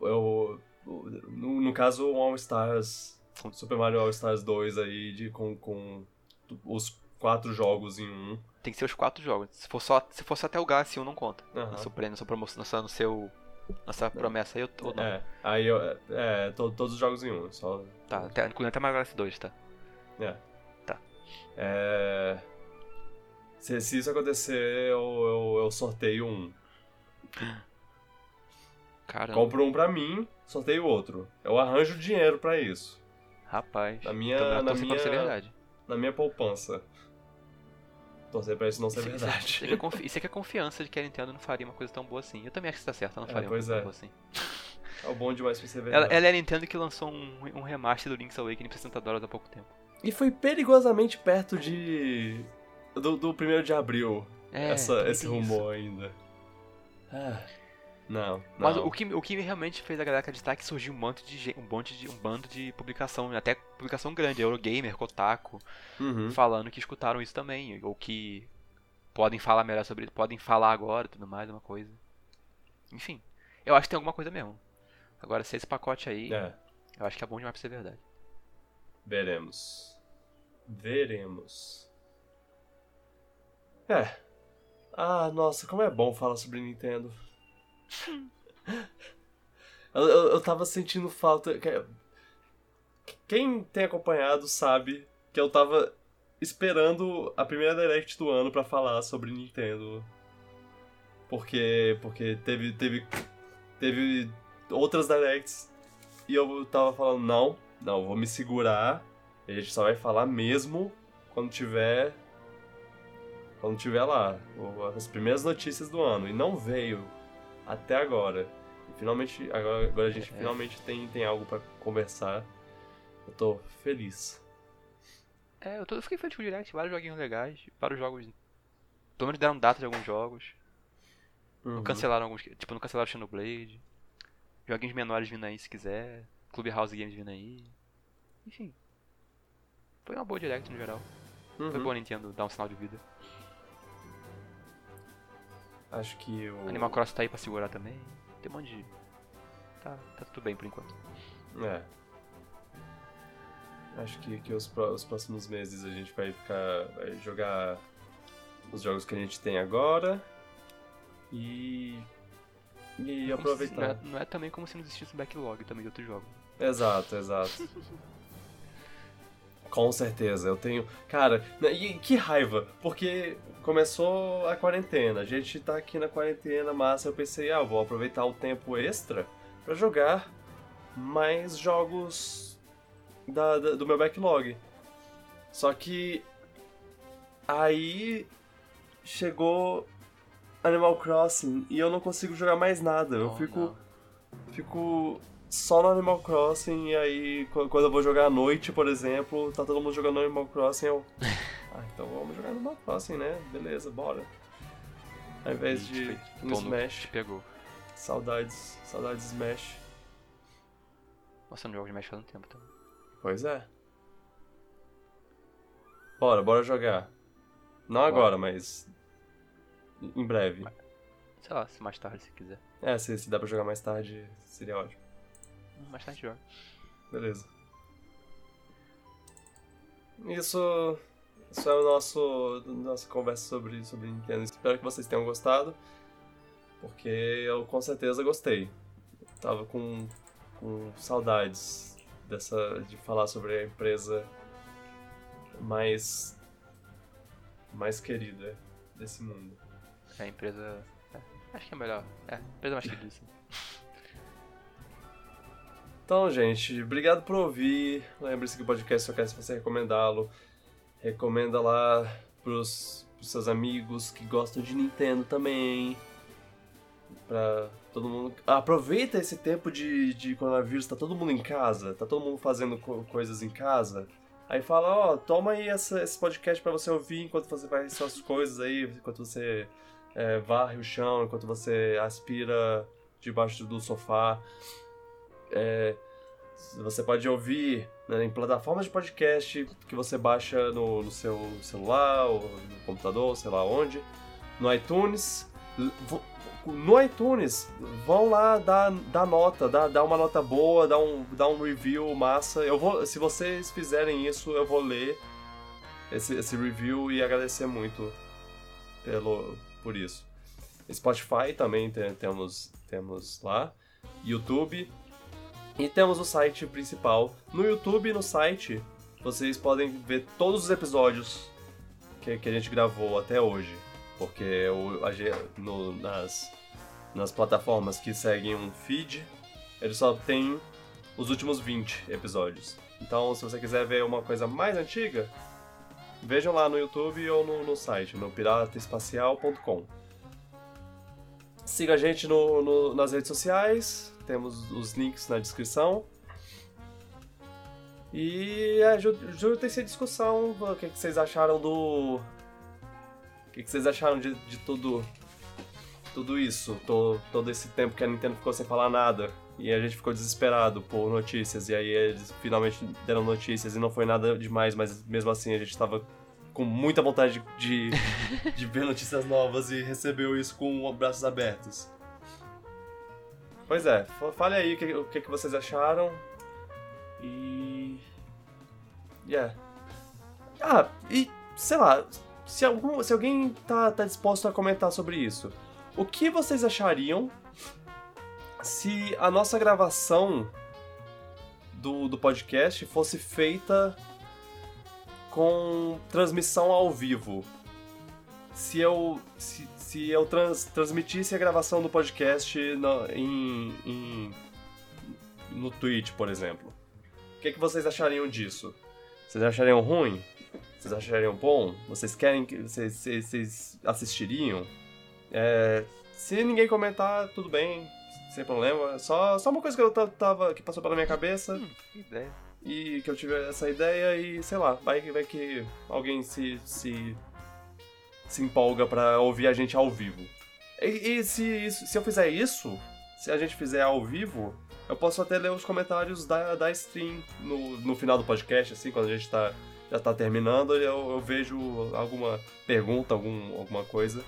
eu. No, no caso, o All Stars. Super Mario All Stars 2 aí, de, com, com os quatro jogos em um.
Tem que ser os quatro jogos. Se for só, se for só até o Galaxy 1, não conta.
Aham.
Na sua, na sua promoção, no seu. Na sua promessa aí, eu- ou não.
É, aí eu. É, to- todos os jogos em um, só.
Tá, até, incluindo até Mario Galaxy 2, tá?
É. É. Se, se isso acontecer, eu, eu, eu sorteio um.
Caramba.
Compro um pra mim, sorteio outro. Eu arranjo dinheiro pra isso.
Rapaz.
Na minha-
Então,
na
pra
minha-
verdade.
Na minha poupança. Torcer pra isso não ser
Isso, isso,
verdade.
isso, aqui é <laughs> confi- isso aqui é confiança de que a Nintendo não faria uma coisa tão boa assim. Eu também acho que isso tá certo, ela não
É,
faria uma
pois
coisa
é.
tão boa assim.
É o bom demais pra ser
Ela,
verdade.
ela é a Nintendo que lançou um, um remaster do Link's Awakening por 60 dólares há pouco tempo.
E foi perigosamente perto de. do, do primeiro de abril.
É,
essa, esse
tem isso.
rumor ainda. Ah. Não,
Mas
não.
o que, o que realmente fez a galera acreditar é que surgiu um monte de um monte de um bando de publicação, até publicação grande, Eurogamer, Kotaku,
Uhum.
falando que escutaram isso também, ou que podem falar melhor sobre isso, podem falar agora, e tudo mais, uma coisa. Enfim, eu acho que tem alguma coisa mesmo. Agora, se esse pacote aí,
É,
eu acho que é bom demais pra ser verdade.
veremos. Veremos. É. Ah, nossa, como é bom falar sobre Nintendo. <laughs> eu, eu, eu tava sentindo falta. que- Quem tem acompanhado sabe que eu tava esperando a primeira Direct do ano pra falar sobre Nintendo. Porque. Porque teve. Teve. Teve outras Directs. E eu tava falando, não, não, vou me segurar. E a gente só vai falar mesmo quando tiver. Quando tiver lá. As primeiras notícias do ano. E não veio até agora. E finalmente. Agora, agora a gente
É.
finalmente tem, tem algo pra conversar. Eu tô feliz.
É, eu, tô, eu fiquei feliz com o Direct, vários joguinhos legais, vários jogos. Pelo menos deram data de alguns jogos. Não
Uhum.
cancelaram alguns. Tipo, não cancelaram Xenoblade. Joguinhos menores vindo aí se quiser. Clubhouse Games vindo aí. Enfim. Foi uma boa direct no geral. Foi
Uhum.
bom a Nintendo dar um sinal de vida.
Acho que o.
Animal Crossing tá aí pra segurar também. Tem um monte de. Tá, tá tudo bem por enquanto.
É. Acho que, que os, os próximos meses a gente vai ficar. vai jogar os jogos que a gente tem agora. E. E
se- Não
aproveitar.
é, não é também como se não existisse um backlog também de outros jogos.
Exato, exato. <laughs> Com certeza, eu tenho. Cara, né, e que raiva, porque começou a quarentena, a gente tá aqui na quarentena, mas eu pensei, ah, vou aproveitar o tempo extra pra jogar mais jogos da, da- do meu backlog. Só que aí chegou Animal Crossing e eu não consigo jogar mais nada. Eu
Oh,
fico
não.
fico só no Animal Crossing, e aí quando eu vou jogar à noite, por exemplo, tá todo mundo jogando Animal Crossing, eu. <laughs> Ah, então vamos jogar Animal Crossing, né? Beleza, bora. Ao invés de no Smash.
Pegou.
Saudades, saudades Smash.
Nossa, não jogo de Smash faz um tempo também.
Pois é. Bora, bora jogar. Não bora. agora, mas. Em breve.
Sei lá, se mais tarde se quiser.
É, se, se dá pra jogar mais tarde, seria ótimo.
Mais tarde joga.
Beleza. Isso, isso é o nosso nossa conversa sobre sobre Nintendo. Espero que vocês tenham gostado, porque eu com certeza gostei. Eu tava com, com saudades dessa de falar sobre a empresa mais mais querida desse mundo.
É a empresa, é, acho que é melhor. É, a empresa mais <laughs> querida. Sim.
Então, gente, obrigado por ouvir. Lembre-se que o podcast só quer se você recomendá-lo. Recomenda lá pros, pros seus amigos que gostam de Nintendo também. Pra todo mundo. Aproveita esse tempo de, de coronavírus, tá todo mundo em casa, tá todo mundo fazendo co coisas em casa. Aí fala, ó, oh, toma aí essa, esse podcast para você ouvir enquanto você faz suas coisas aí, enquanto você é, varre o chão, enquanto você aspira debaixo do sofá. É, você pode ouvir né, em plataformas de podcast que você baixa no, no seu celular ou no computador, sei lá onde. No iTunes. No iTunes, vão lá dar, dar nota, dar, dar uma nota boa, dar um, dar um review massa. Eu vou, se vocês fizerem isso, eu vou ler esse, esse review e agradecer muito pelo, por isso. Spotify também tem, temos, temos lá. YouTube. E temos o site principal. No YouTube e no site, vocês podem ver todos os episódios que, que a gente gravou até hoje. Porque o, a, no, nas, nas plataformas que seguem um feed, ele só tem os últimos 20 episódios. Então, se você quiser ver uma coisa mais antiga, vejam lá no YouTube ou no, no site, no pirataespacial.com. Siga a gente no, no, nas redes sociais, temos os links na descrição. E é, juntem-se a discussão, o que, que vocês acharam do... O que, que vocês acharam de, de tudo, tudo isso, todo, todo esse tempo que a Nintendo ficou sem falar nada. E a gente ficou desesperado por notícias, e aí eles finalmente deram notícias, e não foi nada demais, mas mesmo assim a gente estava com muita vontade de, de, de ver notícias novas e recebeu isso com braços abertos. Pois é, fale aí o que, o que, vocês acharam. E. Yeah. Ah, e sei lá, se, algum, se alguém tá, tá disposto a comentar sobre isso, o que vocês achariam se a nossa gravação do, do podcast fosse feita com transmissão ao vivo? Se eu, se, se eu trans, transmitisse a gravação do podcast no, em, em, no Twitch, por exemplo. O que, é que vocês achariam disso? Vocês achariam ruim? Vocês achariam bom? Vocês querem que. Vocês, vocês, vocês assistiriam? É, se ninguém comentar, tudo bem, sem problema. Só, só uma coisa que eu tava. que passou pela minha cabeça.
Hum, que ideia.
E que eu tive essa ideia e sei lá, vai, vai que alguém se, se se empolga para ouvir a gente ao vivo. E, e se, se eu fizer isso, se a gente fizer ao vivo, eu posso até ler os comentários da, da stream no, no final do podcast, assim, quando a gente tá, já tá terminando, eu, eu vejo alguma pergunta, algum, alguma coisa.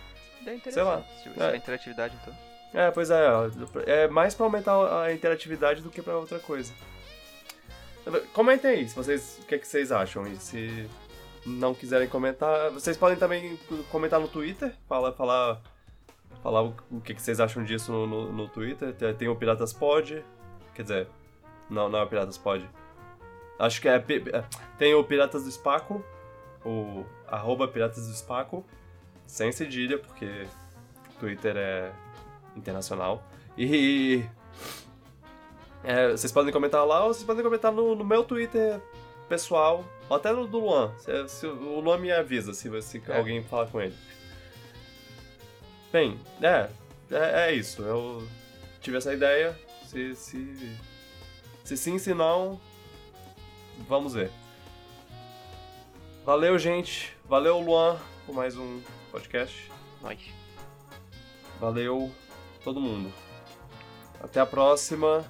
É Sei lá. Se é. interatividade, então.
É, pois é. É mais pra aumentar a interatividade do que pra outra coisa. Comentem aí se vocês, o que, é que vocês acham. E se não quiserem comentar, vocês podem também comentar no Twitter, falar, falar, falar o que, vocês acham disso no, no, no Twitter. Tem o Piratas Pod, quer dizer, não, não é o Piratas Pod. Acho que é, é, tem o Piratas do Spaco, o arroba Piratas do Spaco, sem cedilha, porque Twitter é internacional. E é, vocês podem comentar lá ou vocês podem comentar no, no meu Twitter pessoal, ou até no do Luan. Se, se, o Luan me avisa se, se é. alguém falar com ele. Bem, é, é, é, isso. Eu tive essa ideia. Se, se, Se sim, se não, vamos ver. Valeu, gente. Valeu, Luan, por mais um podcast.
Nós.
Valeu, todo mundo. Até a próxima.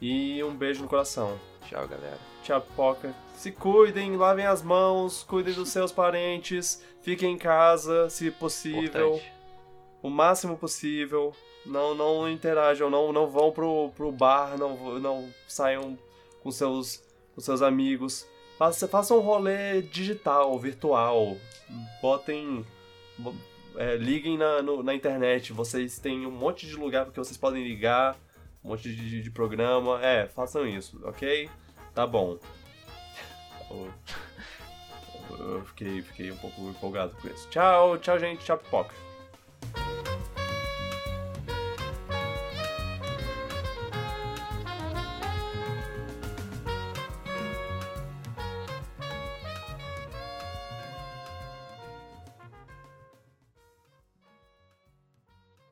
E um beijo no coração.
Tchau, galera.
Tchau, pipoca. Se cuidem, lavem as mãos, cuidem dos seus parentes, fiquem em casa, se possível,
Importante.
o máximo possível. Não, não interajam, não, não vão pro, pro bar, não, não saiam com seus, com seus amigos. Faça, façam um rolê digital, virtual. Botem. bo- é, liguem na, no- na internet. Vocês têm um monte de lugar que vocês podem ligar, um monte de, de programa. É, façam isso, ok? Tá bom. Eu, fiquei, fiquei um pouco empolgado com isso. Tchau, tchau, gente. Tchau, pipoca.